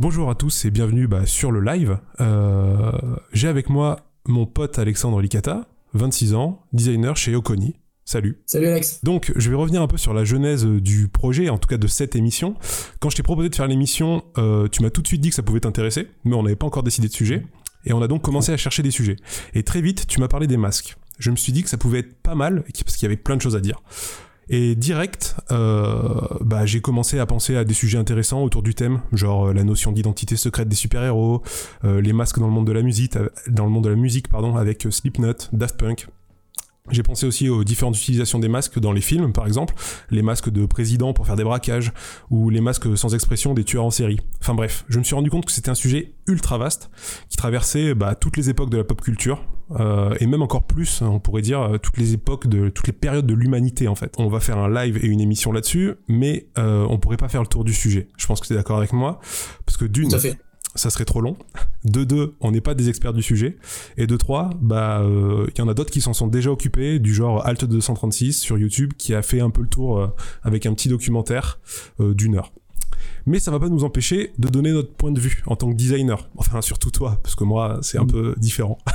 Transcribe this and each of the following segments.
Bonjour à tous et bienvenue bah, sur le live. Euh, J'ai avec moi mon pote Alexandre Licata, 26 ans, designer chez Oconi. Salut. Salut Alex. Donc, je vais revenir un peu sur la genèse du projet, en tout cas de cette émission. Quand je t'ai proposé de faire l'émission, euh, tu m'as tout de suite dit que ça pouvait t'intéresser, mais on n'avait pas encore décidé de sujet. Et on a donc commencé à chercher des sujets. Et très vite, tu m'as parlé des masques. Je me suis dit que ça pouvait être pas mal, parce qu'il y avait plein de choses à dire. Et direct, euh, bah, j'ai commencé à penser à des sujets intéressants autour du thème, genre euh, la notion d'identité secrète des super-héros, euh, les masques dans le monde de la musique, dans le monde de la musique pardon, avec Slipknot, Daft Punk, j'ai pensé aussi aux différentes utilisations des masques dans les films, par exemple, les masques de président pour faire des braquages, ou les masques sans expression des tueurs en série. Enfin bref, je me suis rendu compte que c'était un sujet ultra vaste, qui traversait bah, toutes les époques de la pop culture, euh, et même encore plus, on pourrait dire, euh, toutes les époques, de toutes les périodes de l'humanité en fait. On va faire un live et une émission là-dessus, mais euh, on pourrait pas faire le tour du sujet. Je pense que tu es d'accord avec moi, parce que d'une ça serait trop long. De deux, on n'est pas des experts du sujet. Et de trois, bah, il euh, y en a d'autres qui s'en sont déjà occupés, du genre Alt 236 sur YouTube, qui a fait un peu le tour euh, avec un petit documentaire euh, d'une heure mais ça va pas nous empêcher de donner notre point de vue en tant que designer. Enfin, surtout toi, parce que moi, c'est un mm. peu différent.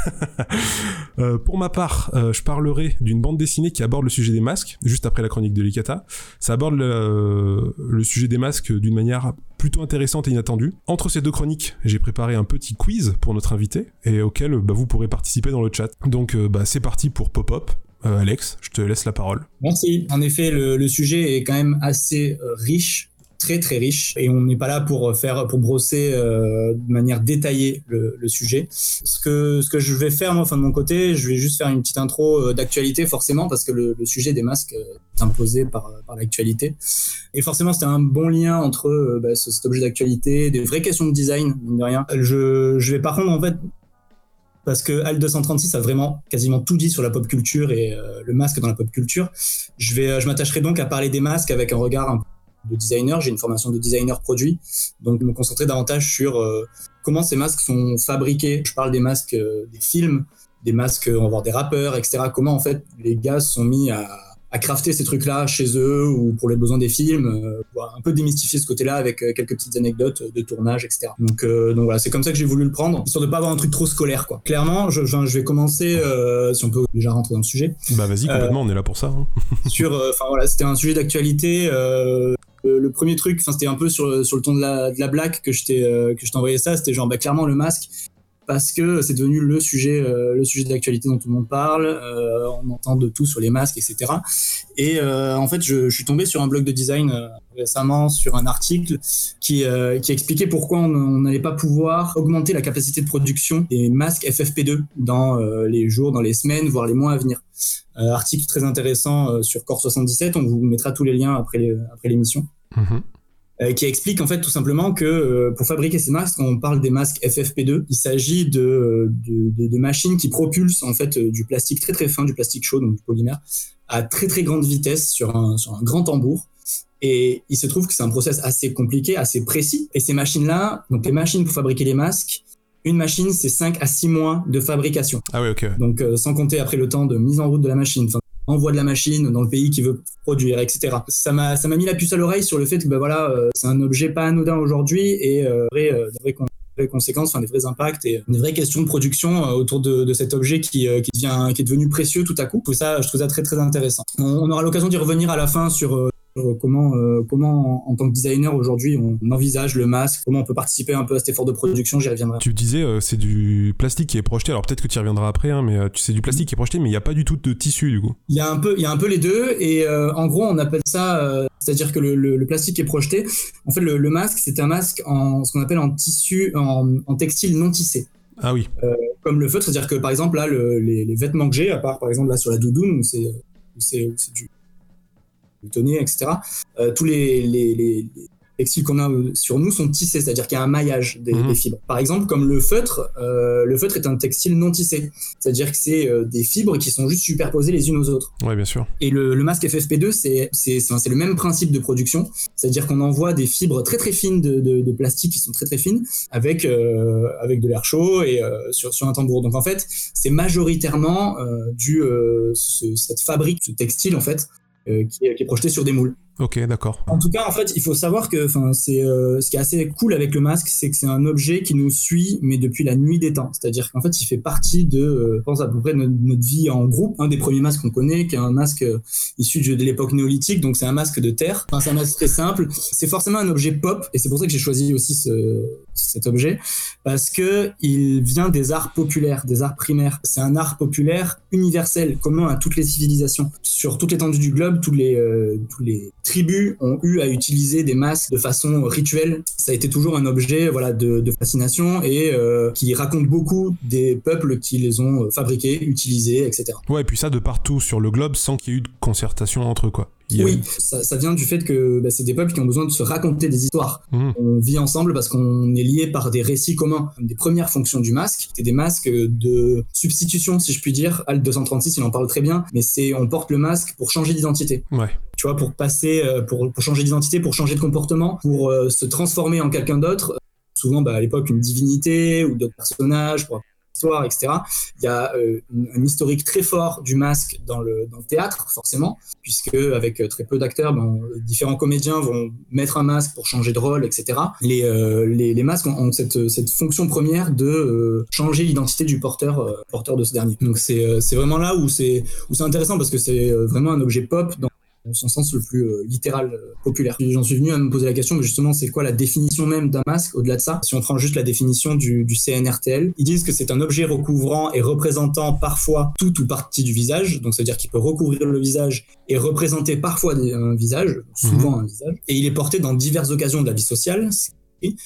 Euh, pour ma part, euh, je parlerai d'une bande dessinée qui aborde le sujet des masques, juste après la chronique de Likata. Ça aborde le, sujet des masques d'une manière plutôt intéressante et inattendue. Entre ces deux chroniques, j'ai préparé un petit quiz pour notre invité, et auquel bah, vous pourrez participer dans le chat. Donc, euh, bah, c'est parti pour Pop-Up. Alex, je te laisse la parole. Merci. En effet, le sujet est quand même assez riche très très riche et on n'est pas là pour faire pour brosser euh, de manière détaillée le, sujet. Ce que ce que je vais faire moi, enfin de mon côté, je vais juste faire une petite intro euh, d'actualité forcément parce que le, sujet des masques euh, est imposé par par l'actualité et forcément c'était un bon lien entre bah, cet objet d'actualité, des vraies questions de design mine de rien. Je je vais par contre en fait parce que AL 236 a vraiment quasiment tout dit sur la pop culture et le masque dans la pop culture. Je vais, je m'attacherai donc à parler des masques avec un regard un peu de designer, j'ai une formation de designer produit, donc me concentrer davantage sur euh, comment ces masques sont fabriqués. Je parle des masques euh, des films, des masques, on va voir des rappeurs, etc. Comment en fait les gars sont mis à, à crafter ces trucs-là chez eux ou pour les besoins des films, euh, un peu démystifier ce côté-là avec quelques petites anecdotes de tournage, etc. Donc, donc voilà, c'est comme ça que j'ai voulu le prendre, histoire de pas avoir un truc trop scolaire, quoi. Clairement, je, je, vais commencer, si on peut déjà rentrer dans le sujet. Bah vas-y, complètement, on est là pour ça. Hein. sur, enfin voilà, c'était un sujet d'actualité le, premier truc, enfin c'était un peu sur, sur le ton de la, de la blague que je t'ai euh, que je t'envoyais ça, c'était genre bah, clairement le masque parce que c'est devenu le sujet euh, le sujet d'actualité dont tout le monde parle, euh, on entend de tout sur les masques, etc. Et en fait, je, suis tombé sur un blog de design récemment sur un article qui qui expliquait pourquoi on n'allait pas pouvoir augmenter la capacité de production des masques FFP2 dans les jours, dans les semaines, voire les mois à venir. article très intéressant sur Core 77, on vous mettra tous les liens après l'émission. Mhm. Euh, qui explique en fait tout simplement que euh, pour fabriquer ces masques, quand on parle des masques FFP2, il s'agit de, de, de, machines qui propulsent en fait euh, du plastique très très fin, du plastique chaud, donc du polymère, à très très grande vitesse sur un, sur un grand tambour. Et il se trouve que c'est un process assez compliqué, assez précis. Et ces machines-là, donc les machines pour fabriquer les masques, une machine, c'est 5 à 6 mois de fabrication. Ah oui, ok. Donc, sans compter après le temps de mise en route de la machine envoie de la machine dans le pays qui veut produire, etc. Ça m'a ça m'a mis la puce à l'oreille sur le fait que bah voilà, euh, c'est un objet pas anodin aujourd'hui et euh, euh des vraies conséquences, enfin des vrais impacts et une vraie question de production euh, autour de, de, cet objet qui, qui devient qui est devenu précieux tout à coup. Ça, je trouve ça très très intéressant. On aura l'occasion d'y revenir à la fin sur comment, euh, comment en, tant que designer aujourd'hui on envisage le masque, comment on peut participer un peu à cet effort de production, j'y reviendrai. Tu disais euh, c'est du plastique qui est projeté, alors peut-être que tu y reviendras après, hein, mais euh, tu sais du plastique qui est projeté, mais il n'y a pas du tout de tissu du coup. Il y a un peu, il y a un peu les deux, et en gros on appelle ça, c'est-à-dire que le, le, plastique est projeté. En fait le, masque c'est un masque en ce qu'on appelle en tissu, en, en, textile non tissé. Ah oui. comme le feutre, c'est-à-dire que par exemple là les, les, vêtements que j'ai, à part par exemple là sur la doudoune, c'est c'est du etc. Euh, tous les, les, textiles qu'on a euh, sur nous sont tissés, c'est-à-dire qu'il y a un maillage des, mhm. fibres. Par exemple, comme le feutre, euh, le feutre est un textile non tissé, c'est-à-dire que c'est des fibres qui sont juste superposées les unes aux autres. Oui, bien sûr. Et le, masque FFP2, c'est le même principe de production, c'est-à-dire qu'on envoie des fibres très très fines de, de, plastique qui sont très très fines avec avec de l'air chaud et sur, sur un tambour. Donc en fait, c'est majoritairement du cette fabrique, ce textile en fait, euh, qui, est, projeté sur des moules. Ok, d'accord. En tout cas, en fait, il faut savoir que, euh, ce qui est assez cool avec le masque, c'est que c'est un objet qui nous suit, mais depuis la nuit des temps. C'est-à-dire qu'en fait, il fait partie de, euh, je pense à peu près notre, notre, vie en groupe. Un des premiers masques qu'on connaît, qui est un masque euh, issu de, l'époque néolithique, donc c'est un masque de terre. Enfin, c'est un masque très simple. C'est forcément un objet pop, et c'est pour ça que j'ai choisi aussi ce, cet objet, parce que il vient des arts populaires, des arts primaires. C'est un art populaire universel, commun à toutes les civilisations. Sur toute l'étendue du globe, tous les, tous les tribus ont eu à utiliser des masques de façon rituelle. Ça a été toujours un objet voilà, de, de fascination et euh, qui raconte beaucoup des peuples qui les ont fabriqués, utilisés, etc. Ouais, et puis ça de partout sur le globe sans qu'il y ait eu de concertation entre eux, quoi. Oui, ça, ça, vient du fait que bah, c'est des peuples qui ont besoin de se raconter des histoires. Mmh. On vit ensemble parce qu'on est liés par des récits communs. Une des premières fonctions du masque, c'est des masques de substitution, si je puis dire. Alt 236, il en parle très bien, mais c'est on porte le masque pour changer d'identité. Ouais. Tu vois, pour passer, pour, pour changer d'identité, pour changer de comportement, pour euh, se transformer en quelqu'un d'autre. Souvent, bah, à l'époque, une divinité ou d'autres personnages, pour histoire, etc. Il y a euh, un historique très fort du masque dans le, théâtre, forcément, puisque avec euh, très peu d'acteurs, ben, différents comédiens vont mettre un masque pour changer de rôle, etc. Les, euh, masques ont, cette, fonction première de euh, changer l'identité du porteur, euh, porteur de ce dernier. Donc c'est vraiment là où c'est intéressant parce que c'est vraiment un objet pop dans dans son sens le plus euh, littéral euh, populaire. J'en suis venu à me poser la question, mais justement, c'est quoi la définition même d'un masque au-delà de ça? Si on prend juste la définition du, du, CNRTL, ils disent que c'est un objet recouvrant et représentant parfois tout ou partie du visage, donc c'est-à-dire qu'il peut recouvrir le visage et représenter parfois un visage, souvent mmh. un visage, et il est porté dans diverses occasions de la vie sociale,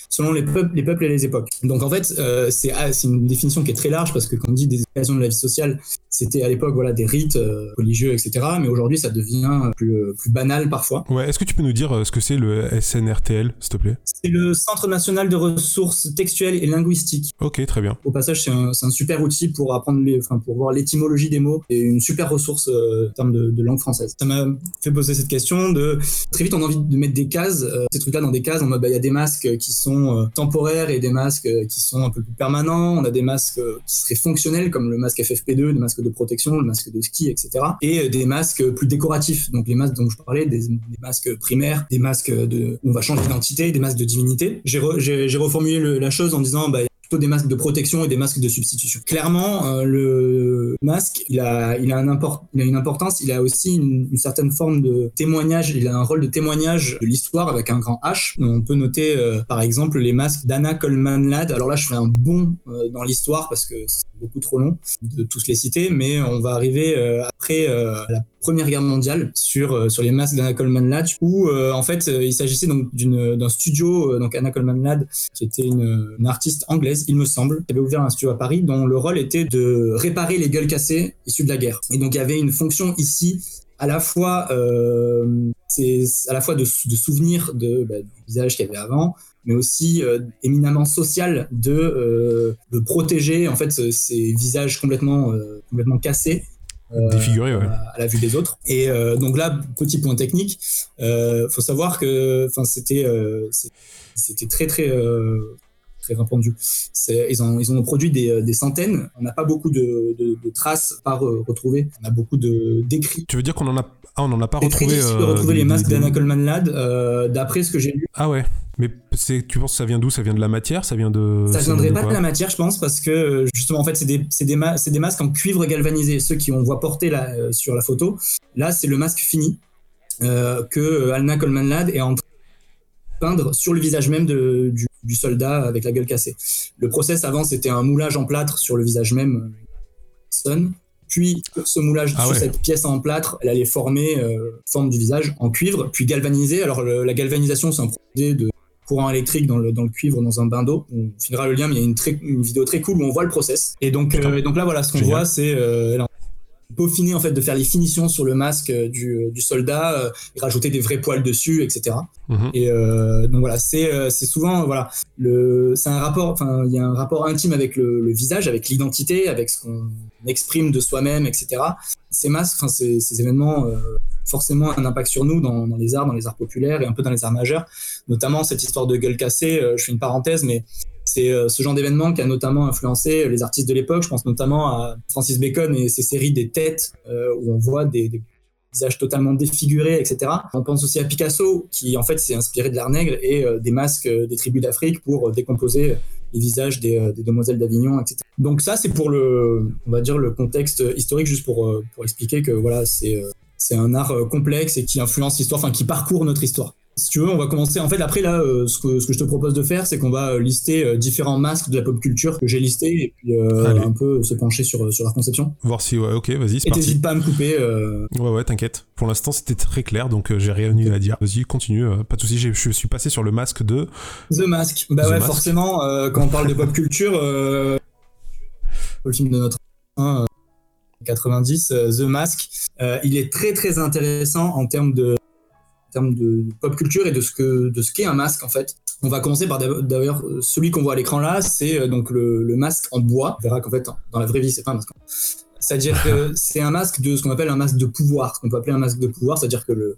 selon les peuples, les peuples et les époques. Donc en fait, euh, c'est une définition qui est très large parce que quand on dit des occasions de la vie sociale, c'était à l'époque voilà des rites euh, religieux, etc. Mais aujourd'hui, ça devient plus, euh, plus banal parfois. Ouais. Est-ce que tu peux nous dire euh, ce que c'est le SNRTL, s'il te plaît? C'est le Centre national de ressources textuelles et linguistiques. Ok, très bien. Au passage, c'est un, un, super outil pour apprendre les, enfin pour voir l'étymologie des mots et une super ressource euh, en termes de, de, langue française. Ça m'a fait poser cette question de très vite on a envie de mettre des cases, euh, ces trucs-là dans des cases. En mode bah il y a des masques qui sont temporaires et des masques qui sont un peu plus permanents. On a des masques qui seraient fonctionnels comme le masque FFP2, des masques de protection, le masque de ski, etc. Et des masques plus décoratifs, donc les masques dont je parlais, des, masques primaires, des masques de, on va changer d'identité, des masques de divinité. J'ai re, reformulé la chose en disant, bah, plutôt des masques de protection et des masques de substitution. Clairement, euh, le masque, il a, un import, il a une importance, il a aussi une, certaine forme de témoignage, il a un rôle de témoignage de l'histoire avec un grand H. On peut noter, euh, par exemple, les masques d'Anna Coleman Ladd. Alors là, je fais un bond euh, dans l'histoire parce que beaucoup trop long de tous les citer, mais on va arriver euh, après euh, la Première Guerre mondiale sur euh, sur les masques d'Anna Coleman Ladd où en fait il s'agissait donc d'un studio donc Anna Coleman Ladd qui était une, une, artiste anglaise il me semble qui avait ouvert un studio à Paris dont le rôle était de réparer les gueules cassées issues de la guerre. Et donc il y avait une fonction ici à la fois à la fois de, de souvenir de bah, du visage qu'il y avait avant mais aussi euh, éminemment social de, euh, de protéger en fait ces visages complètement euh, complètement cassés Défiguré, ouais. à, à, la vue des autres. Et donc là, petit point technique, faut savoir que, enfin, c'était, c'était très très très répandu. Ils, ont, ils ont produit des, des centaines. On n'a pas beaucoup de, de, de traces par euh, retrouver. On a beaucoup de d'écrits. Tu veux dire qu'on en a ah, on n'en a pas retrouvé. Euh, de retrouver les masques d'Anna Coleman Ladd, euh, d'après ce que j'ai lu. Ah ouais. Mais tu penses que ça vient d'où? Ça vient de la matière? Ça vient de. Ça viendrait pas de la matière, je pense, parce que justement, en fait, c'est des, des, ma des, masques en cuivre galvanisé. Ceux qui on voit porter là, euh, sur la photo, là, c'est le masque fini euh, que Anna Coleman Ladd est en train de peindre sur le visage même de, du, du, soldat avec la gueule cassée. Le process avant, c'était un moulage en plâtre sur le visage même personne. Puis ce moulage ah sur ouais. cette pièce en plâtre, elle allait former euh, forme du visage en cuivre, puis galvaniser. Alors le, la galvanisation, c'est un procédé de courant électrique dans le, dans le cuivre dans un bain d'eau. On filera le lien, mais il y a une, très, une, vidéo très cool où on voit le process. Et donc, euh, donc là, voilà, ce qu'on voit, c'est euh, peaufiner en fait de faire les finitions sur le masque du, du soldat euh, et rajouter des vrais poils dessus etc mmh. et euh, donc voilà c'est euh, c'est souvent voilà le c'est un rapport enfin il y a un rapport intime avec le, le visage avec l'identité avec ce qu'on exprime de soi-même etc ces masques enfin ces, ces événements euh, forcément un impact sur nous dans, dans, les arts dans les arts populaires et un peu dans les arts majeurs. Notamment cette histoire de gueule cassée je fais une parenthèse mais c'est ce genre d'événement qui a notamment influencé les artistes de l'époque. Je pense notamment à Francis Bacon et ses séries des têtes euh, où on voit des, des visage totalement défiguré, etc. On pense aussi à Picasso, qui en fait s'est inspiré de l'art nègre et des masques des tribus d'Afrique pour décomposer les visages des, demoiselles d'Avignon, etc. Donc ça, c'est pour le, on va dire le contexte historique, juste pour pour expliquer que voilà, c'est c'est un art complexe et qui influence l'histoire, enfin qui parcourt notre histoire. Si tu veux, on va commencer. En fait, après, là, euh, ce, que, ce que je te propose de faire, c'est qu'on va euh, lister euh, différents masques de la pop culture que j'ai listés et puis un peu se pencher sur, sur leur conception. Voir si, ouais, ok, vas-y, c'est parti. Et t'hésites pas à me couper. Ouais, ouais, t'inquiète. Pour l'instant, c'était très clair, donc j'ai rien eu à dire. Vas-y, continue, pas de soucis. Je suis passé sur le masque de. The Mask. Bah ouais, forcément, quand on parle de pop culture, le film de notre. 90, The Mask, il est très très intéressant en termes de termes de pop culture et de ce que de ce qu'est un masque en fait. On va commencer par d'ailleurs celui qu'on voit à l'écran là, c'est euh, donc le, masque en bois. On verra qu'en fait dans la vraie vie c'est pas un masque. C'est-à-dire que c'est un masque de ce qu'on appelle un masque de pouvoir, ce qu'on peut appeler un masque de pouvoir, c'est-à-dire que le,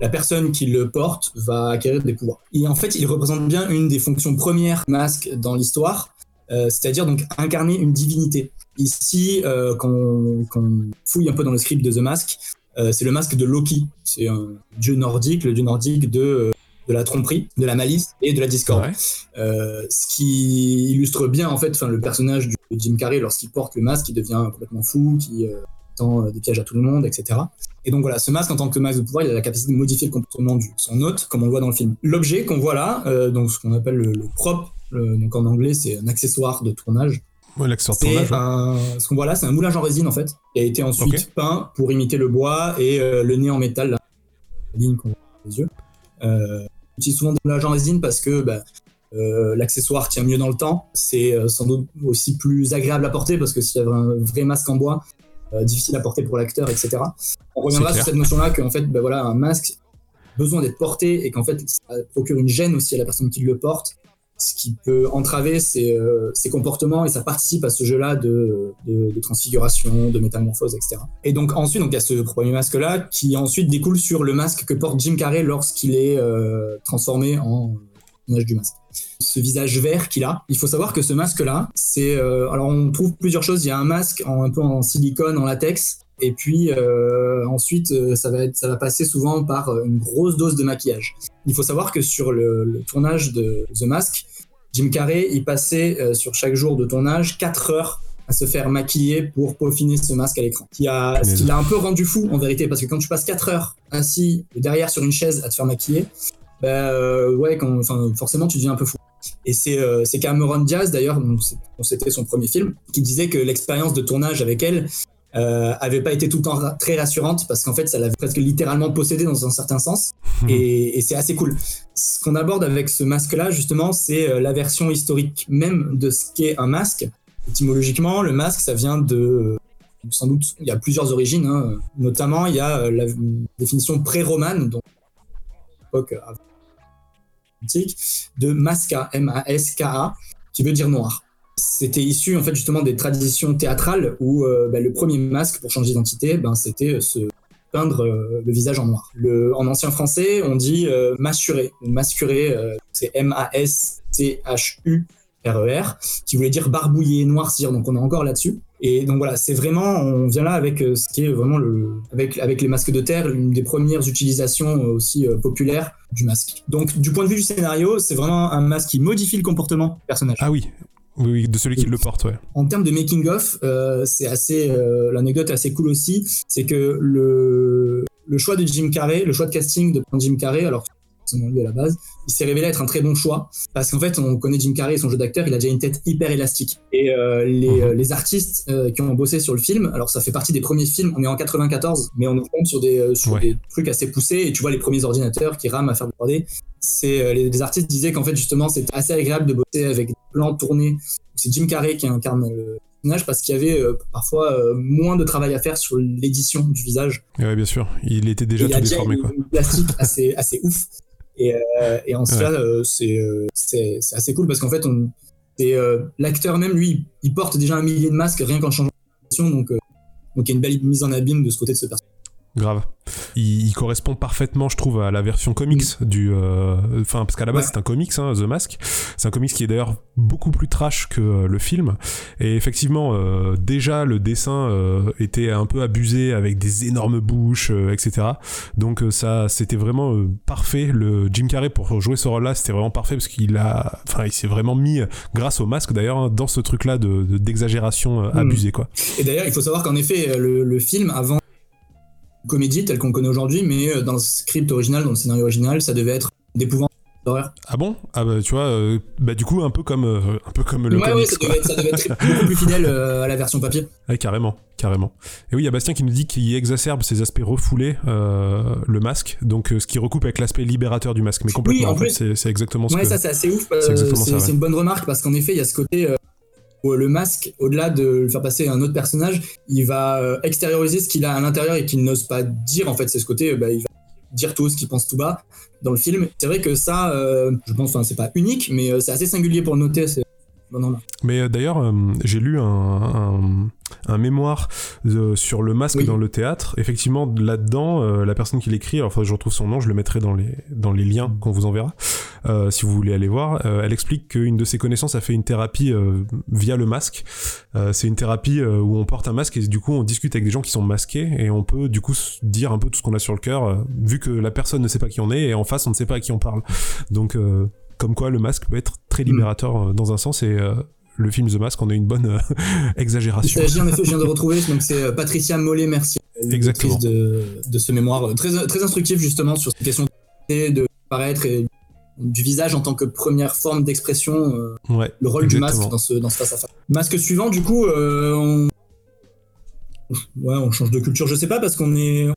la personne qui le porte va acquérir des pouvoirs. Et en fait, il représente bien une des fonctions premières du masque dans l'histoire, euh, c'est-à-dire donc incarner une divinité. Ici, euh, quand, on, on, fouille un peu dans le script de The Mask, euh, c'est le masque de Loki. C'est un dieu nordique, le dieu nordique de, euh, de la tromperie, de la malice et de la discorde. Euh, ce qui illustre bien en fait le personnage de Jim Carrey lorsqu'il porte le masque, il devient complètement fou, qui tend des pièges à tout le monde, etc. Et donc voilà, ce masque en tant que masque de pouvoir, il a la capacité de modifier le comportement de son hôte, comme on le voit dans le film. L'objet qu'on voit là, donc ce qu'on appelle le, le prop, donc en anglais c'est un accessoire de tournage, Ouais, ce qu'on voit là, c'est un moulage en résine en fait, qui a été ensuite peint pour imiter le bois et euh, le nez en métal, la ligne qu'on voit les yeux. Euh, on utilise souvent des moulages en résine parce que bah, euh, l'accessoire tient mieux dans le temps. C'est sans doute aussi plus agréable à porter parce que s'il y avait un vrai masque en bois, difficile à porter pour l'acteur, etc. On reviendra sur cette notion-là qu'en fait, bah, voilà, un masque besoin d'être porté et qu'en fait ça procure une gêne aussi à la personne qui le porte ce qui peut entraver ses, euh, comportements et ça participe à ce jeu-là de, de, transfiguration, de métamorphose, etc. Et donc ensuite, donc il y a ce premier masque-là qui ensuite découle sur le masque que porte Jim Carrey lorsqu'il est euh, transformé en personnage du masque. Ce visage vert qu'il a. Il faut savoir que ce masque-là, c'est euh, alors on trouve plusieurs choses. Il y a un masque un peu en silicone, en latex, et puis euh, ensuite, euh, ça va, être, ça va passer souvent par euh, une grosse dose de maquillage. Il faut savoir que sur le, tournage de The Mask, Jim Carrey, il passait sur chaque jour de tournage 4 heures à se faire maquiller pour peaufiner ce masque à l'écran. Qui a, ce qui l'a un peu rendu fou en vérité, parce que quand tu passes 4 heures assis derrière sur une chaise à te faire maquiller, bah, ouais, quand, forcément tu deviens un peu fou. Et c'est Cameron Diaz d'ailleurs, c'était son premier film, qui disait que l'expérience de tournage avec elle, euh, avait pas été tout le temps très rassurante parce qu'en fait ça l'avait presque littéralement possédé dans un certain sens et, et c'est assez cool. Ce qu'on aborde avec ce masque là justement c'est euh, la version historique même de ce qu'est un masque. Étymologiquement le masque ça vient de euh, sans doute il y a plusieurs origines hein. notamment il y a euh, la définition pré-romane donc époque antique de masca M A S K A qui veut dire noir c'était issu en fait justement des traditions théâtrales où euh, bah, le premier masque pour changer d'identité, ben, c'était euh, se peindre euh, le visage en noir. En ancien français, on dit massurer ou c'est M-A-S-C-H-U. R-E-R, qui voulait dire barbouiller, noircir, donc on est encore là-dessus. Et donc voilà, c'est vraiment, on vient là avec ce qui est vraiment le, avec, avec les masques de terre, une des premières utilisations aussi populaires du masque. Donc du point de vue du scénario, c'est vraiment un masque qui modifie le comportement du personnage. Ah oui, oui, de celui qui le porte, ouais. En termes de making of, euh, c'est assez, euh, l'anecdote est assez cool aussi, c'est que le, le choix de Jim Carrey, le choix de casting de Jim Carrey, alors lui à la base, il s'est révélé être un très bon choix parce qu'en fait, on connaît Jim Carrey et son jeu d'acteur, il a déjà une tête hyper élastique. Et euh, les, mhm. les, artistes qui ont bossé sur le film, alors ça fait partie des premiers films, on est en 94, mais on est sur des, sur des trucs assez poussés et tu vois les premiers ordinateurs qui rament à faire du 3D. C'est les, les, artistes disaient qu'en fait justement c'était assez agréable de bosser avec des plans tournés c'est Jim Carrey qui incarne le personnage parce qu'il y avait euh, parfois euh, moins de travail à faire sur l'édition du visage. Oui, bien sûr, il était déjà tout déformé. Quoi. Une plastique assez, assez ouf. Et, euh, et en cela, c'est assez cool parce qu'en fait, on, l'acteur même, lui, il porte déjà un millier de masques rien qu'en changeant de donc, donc il y a une belle mise en abîme de ce côté de ce personnage. Grave. il, correspond parfaitement, je trouve, à la version comics mm. du. Euh, enfin, parce qu'à la base, c'est un comics, hein, The Mask. C'est un comics qui est d'ailleurs beaucoup plus trash que euh, le film. Et effectivement, euh, déjà, le dessin était un peu abusé avec des énormes bouches, etc. Donc, ça, c'était vraiment parfait. Le Jim Carrey, pour jouer ce rôle-là, c'était vraiment parfait parce qu'il a. Enfin, il s'est vraiment mis, grâce au masque d'ailleurs, hein, dans ce truc-là d'exagération de, mm. abusée, quoi. Et d'ailleurs, il faut savoir qu'en effet, le, le film, avant comédie telle qu'on connaît aujourd'hui, mais euh, dans le script original, dans le scénario original, ça devait être d'épouvante d'horreur. Ah bon? Ah bah tu vois, euh, bah du coup un peu comme euh, un peu comme le ouais, Ouais, ça devait, être, ça devait être beaucoup plus fidèle à la version papier. Ouais, carrément, carrément. Et oui, il y a Bastien qui nous dit qu'il exacerbe ces aspects refoulés le masque, donc ce qui recoupe avec l'aspect libérateur du masque, mais complètement. Oui, en, fait, c'est exactement ça. Ouais, ça c'est assez ouf. C'est une bonne remarque parce qu'en effet, il y a ce côté le masque, au-delà de le faire passer à un autre personnage, il va euh, extérioriser ce qu'il a à l'intérieur et qu'il n'ose pas dire. En fait, c'est ce côté, bah, il va dire tout ce qu'il pense tout bas dans le film. C'est vrai que ça, euh, je pense, enfin, c'est pas unique, mais euh, c'est assez singulier pour le noter. Mais d'ailleurs, j'ai lu un, un mémoire sur le masque dans le théâtre. Effectivement, là-dedans, euh, la personne qui l'écrit, alors je retrouve son nom, je le mettrai dans les, dans les liens qu'on vous enverra, euh, si vous voulez aller voir. Euh, elle explique qu'une de ses connaissances a fait une thérapie via le masque. c'est une thérapie où on porte un masque et du coup on discute avec des gens qui sont masqués et on peut du coup dire un peu tout ce qu'on a sur le cœur, vu que la personne ne sait pas qui on est et en face on ne sait pas à qui on parle. Donc comme quoi le masque peut être très libérateur dans un sens et le film The Mask, on a une bonne euh, exagération. Il s'agit en effet, je viens de retrouver, donc c'est euh, Patricia Mollet-Mercier, Exactement. De, de ce mémoire euh, très, très instructif justement sur cette question de paraître et du visage en tant que première forme d'expression, le rôle du masque dans ce, dans ce face-à-face. Masque suivant, du coup, on... Ouais, on change de culture, je sais pas, parce qu'on est...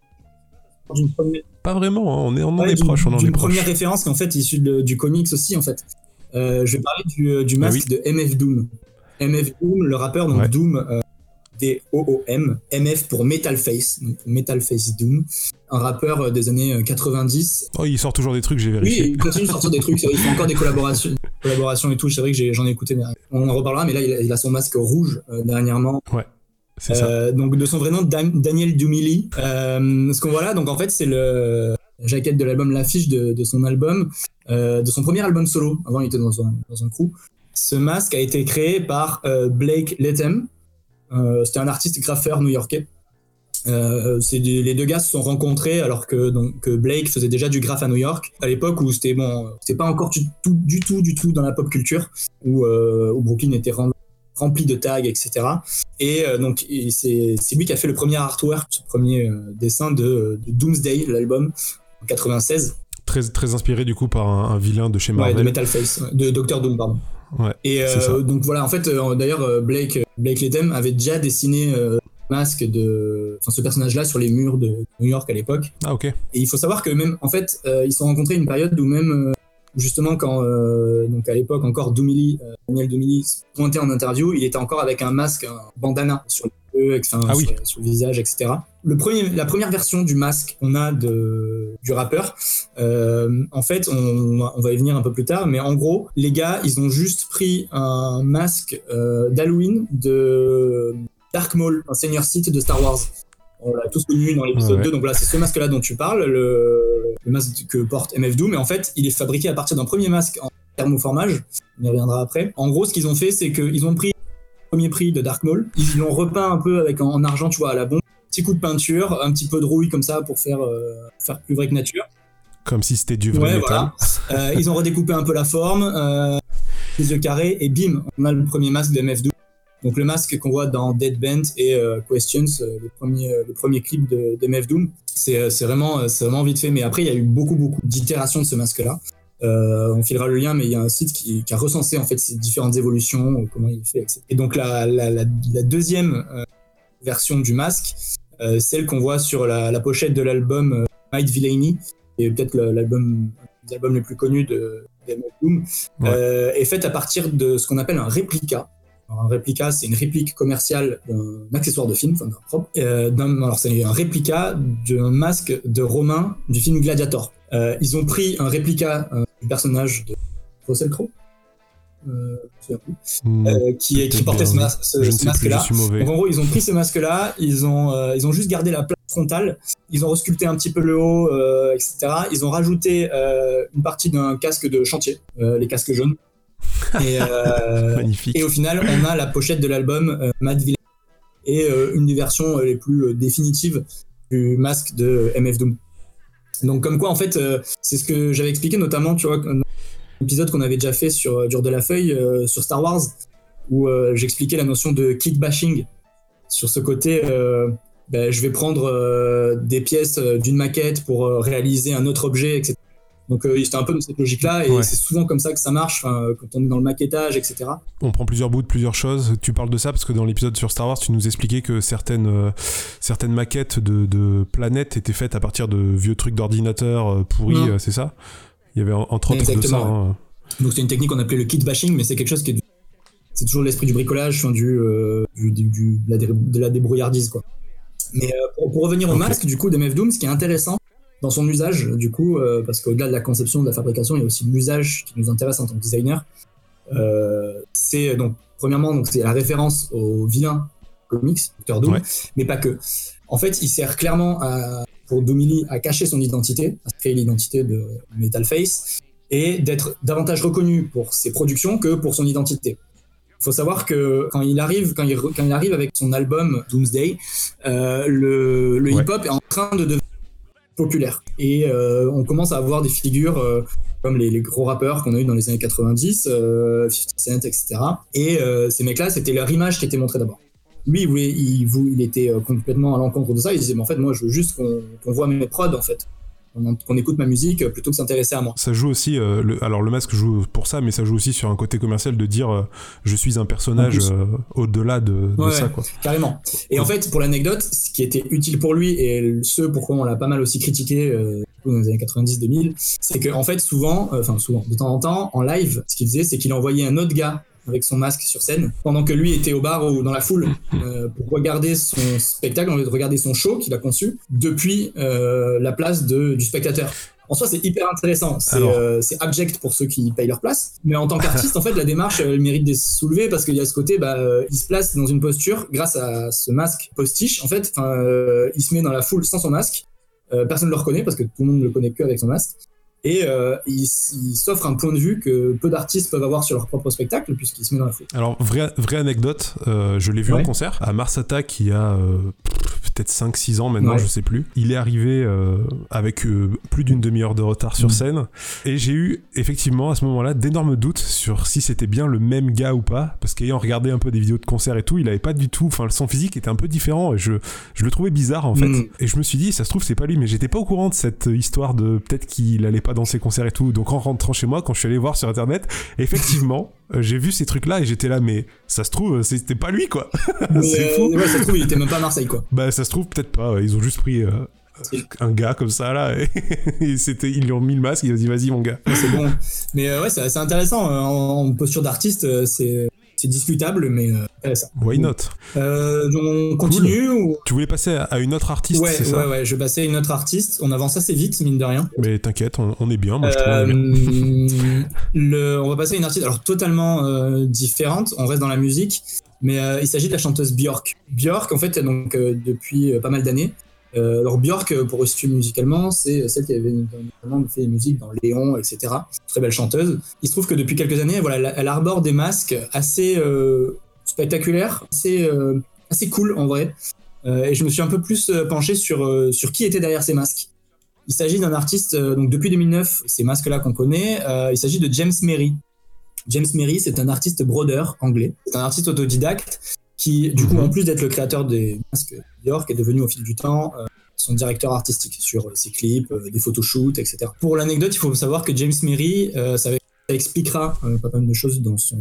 Pas vraiment, hein, on est, on en est proche. On en est une première référence qui en fait issue du comics aussi, en fait. Euh, je vais parler du, euh, du masque de MF Doom. MF Doom, le rappeur, donc Doom, euh, D-O-O-M, MF pour Metal Face, donc Metal Face Doom, un rappeur des années 90. Oh, il sort toujours des trucs, j'ai vérifié. Oui, il continue de sortir des trucs, il fait encore des collaborations, collaborations et tout, c'est vrai que j'en ai, écouté, mais on en reparlera, mais là, il a, son masque rouge dernièrement. Ouais. C'est ça. donc de son vrai nom, Daniel Dumili. ce qu'on voit là, donc en fait, c'est le jaquette de l'album, l'affiche de, de, son album, euh, de son premier album solo. Avant, il était dans un, dans un crew. Ce masque a été créé par euh, Blake Lethem. Euh, C'était un artiste graffeur new-yorkais. Euh, les deux gars se sont rencontrés alors que, donc, Blake faisait déjà du graph à New York à l'époque où c'était bon, c'était pas encore du tout, du tout, du tout dans la pop culture où, où Brooklyn était rempli de tags, etc. Et donc c'est lui qui a fait le premier artwork, le premier dessin de, de Doomsday, l'album, 96. Très, très inspiré du coup par un, vilain de chez Marvel. Ouais, de Metal Face, de Doctor Doom, pardon. Ouais, et euh, donc voilà, en fait, euh, d'ailleurs, euh, Blake, Blake Ledem avait déjà dessiné masque de enfin, ce personnage-là sur les murs de New York à l'époque. Ah ok. Et il faut savoir que même, en fait, ils se sont rencontrés une période où même justement quand donc à l'époque encore Doumili, Daniel Doumili pointait en interview, il était encore avec un masque, un bandana sur ah sur, le visage, etc. Le premier, la première version du masque qu'on a de, du rappeur, euh, en fait, on, on, va y venir un peu plus tard, mais en gros, les gars, ils ont juste pris un masque euh, d'Halloween de Dark Maul, un senior site de Star Wars. On l'a tous connu dans l'épisode 2, donc voilà, c'est ce masque-là dont tu parles, le, le, masque que porte MF Doom, mais en fait, il est fabriqué à partir d'un premier masque en thermoformage, on y reviendra après. En gros, ce qu'ils ont fait, c'est qu'ils ont pris premier prix de Dark Maul. Ils l'ont repeint un peu avec en, argent, tu vois, à la bombe. Petit coup de peinture, un petit peu de rouille comme ça pour faire, euh, faire plus vrai que nature. Comme si c'était du vrai métal. Euh, ils ont redécoupé un peu la forme, euh, les yeux carrés, et bim, on a le premier masque de MF12. Donc le masque qu'on voit dans Dead Band et Questions, le, premier, le premier clip de, de MF Doom. C'est vraiment, vraiment vite fait, mais après il y a eu beaucoup beaucoup d'itérations de ce masque-là. Euh, on filera le lien, mais il y a un site qui, a recensé en fait ces différentes évolutions, comment il est fait, etc. Et donc la, deuxième version du masque, celle qu'on voit sur la, pochette de l'album Might Villainy, et peut-être l'album les plus connus de, de Doom, est faite à partir de ce qu'on appelle un réplica. un réplica, c'est une réplique commerciale d'un accessoire de film, enfin d'un propre. alors c'est un réplica d'un masque de Romain du film Gladiator. ils ont pris un réplica du personnage de Russell Crowe. Hmm, qui, qui portait ce, masque-là. Donc en gros, ils ont pris ce masque-là, ils ont, ils ont juste gardé la place frontale, ils ont resculpté un petit peu le haut, etc. Ils ont rajouté une partie d'un casque de chantier, les casques jaunes. Et, Magnifique. et au final, on a la pochette de l'album Mad Villain et une des versions les plus définitives du masque de MF Doom. Donc comme quoi en fait euh, c'est ce que j'avais expliqué notamment tu vois dans l'épisode qu'on avait déjà fait sur euh, Dur de la feuille euh, sur Star Wars où j'expliquais la notion de kit bashing sur ce côté ben, je vais prendre des pièces d'une maquette pour réaliser un autre objet etc. Donc euh, c'était un peu de cette logique-là et c'est souvent comme ça que ça marche quand on est dans le maquettage, etc. On prend plusieurs bouts de plusieurs choses. Tu parles de ça parce que dans l'épisode sur Star Wars, tu nous expliquais que certaines, euh, certaines maquettes de, planètes étaient faites à partir de vieux trucs d'ordinateur euh, pourris, c'est ça? Il y avait entre autres de ça. Hein. Donc c'est une technique qu'on appelait le kit bashing, mais c'est quelque chose qui est c'est toujours l'esprit du bricolage, du, du, de, la débrouillardise quoi. Mais pour, revenir au masque du coup de Doom, ce qui est intéressant, dans son usage, du coup, euh, parce qu'au-delà de la conception, de la fabrication, il y a aussi l'usage qui nous intéresse en tant que designer. Euh, c'est donc, premièrement, donc, c'est la référence au vilain comics, Doctor Doom, mais pas que. En fait, il sert clairement à, pour Doomily à cacher son identité, à créer l'identité de Metal Face, et d'être davantage reconnu pour ses productions que pour son identité. Il faut savoir que quand il arrive, quand il, quand il arrive avec son album Doomsday, euh, le, le hip-hop est en train de devenir populaire. Et euh, on commence à avoir des figures euh, comme les, gros rappeurs qu'on a eu dans les années 90, 50 euh, Cent, etc. Et ces mecs-là, c'était leur image qui était montrée d'abord. Lui, il, il, il était complètement à l'encontre de ça. Il disait, mais en fait, moi, je veux juste qu'on voit mes prods, en fait qu'on écoute ma musique plutôt que s'intéresser à moi. Ça joue aussi, euh, alors le masque joue pour ça, mais ça joue aussi sur un côté commercial de dire euh, je suis un personnage euh, au-delà de, ça. Quoi. Carrément. Et en fait, pour l'anecdote, ce qui était utile pour lui et ce pourquoi on l'a pas mal aussi critiqué dans les années 90-2000, c'est qu'en en fait, souvent, enfin souvent, de temps en temps, en live, ce qu'il faisait, c'est qu'il envoyait un autre gars avec son masque sur scène, pendant que lui était au bar ou dans la foule euh, pour regarder son spectacle, en regarder son show qu'il a conçu depuis euh, la place de, du spectateur. En soi, c'est hyper intéressant. Euh, c'est abject pour ceux qui payent leur place. Mais en tant qu'artiste, en fait, la démarche, elle mérite d'être soulevée parce qu'il y a ce côté, bah, il se place dans une posture grâce à ce masque postiche. En fait, il se met dans la foule sans son masque. personne ne le reconnaît parce que tout le monde ne le connaît que avec son masque et euh, il, s'offre un point de vue que peu d'artistes peuvent avoir sur leur propre spectacle puisqu'il se met dans la foule. Alors, vraie, vraie anecdote, euh, je l'ai vu en concert à Mars Attack qui a euh, peut-être 5-6 ans maintenant, je sais plus. Il est arrivé avec plus d'une demi-heure de retard sur mm. scène et j'ai eu effectivement à ce moment-là d'énormes doutes sur si c'était bien le même gars ou pas parce qu'ayant regardé un peu des vidéos de concert et tout, il avait pas du tout, enfin son physique était un peu différent et je, je le trouvais bizarre en fait. Mm. Et je me suis dit, ça se trouve, c'est pas lui, mais j'étais pas au courant de cette histoire de peut-être qu'il allait pas dans ses concerts et tout. Donc en rentrant chez moi, quand je suis allé voir sur internet, effectivement, euh, j'ai vu ces trucs-là et j'étais là, mais ça se trouve, c'était pas lui quoi. c'est euh, fou. ça se trouve, il était même pas à Marseille quoi. Bah ça se trouve peut-être pas. Ils ont juste pris. Euh, un gars comme ça là et, c'était ils lui ont mis le masque il a dit vas-y mon gars c'est bon mais ouais c'est intéressant en posture d'artiste c'est c'est discutable, mais euh, Why not? Euh, On continue ou... Tu voulais passer à une autre artiste Ouais, ça? ouais, ouais, je vais passer à une autre artiste. On avance assez vite, mine de rien. Mais t'inquiète, on, est bien, moi je trouve. Euh, le, on va passer à une artiste alors totalement euh, différente. On reste dans la musique, mais il s'agit de la chanteuse Björk. Björk, en fait, donc depuis pas mal d'années, euh, alors Björk, euh, pour restituer musicalement, c'est celle qui avait notamment fait des musiques dans Léon, etc. Très belle chanteuse. Il se trouve que depuis quelques années, voilà, elle arbore des masques assez euh, spectaculaires, assez, assez cool en vrai. et je me suis un peu plus penché sur, sur qui était derrière ces masques. Il s'agit d'un artiste, donc depuis 2009, ces masques-là qu'on connaît, il s'agit de James Merry. James Merry, c'est un artiste brodeur anglais. C'est un artiste autodidacte qui, du coup, en plus d'être le créateur des masques York, est devenu au fil du temps euh, son directeur artistique sur ses clips, euh, des photoshoots, etc. Pour l'anecdote, il faut savoir que James Merry, euh, ça, expliquera pas mal de choses dans son,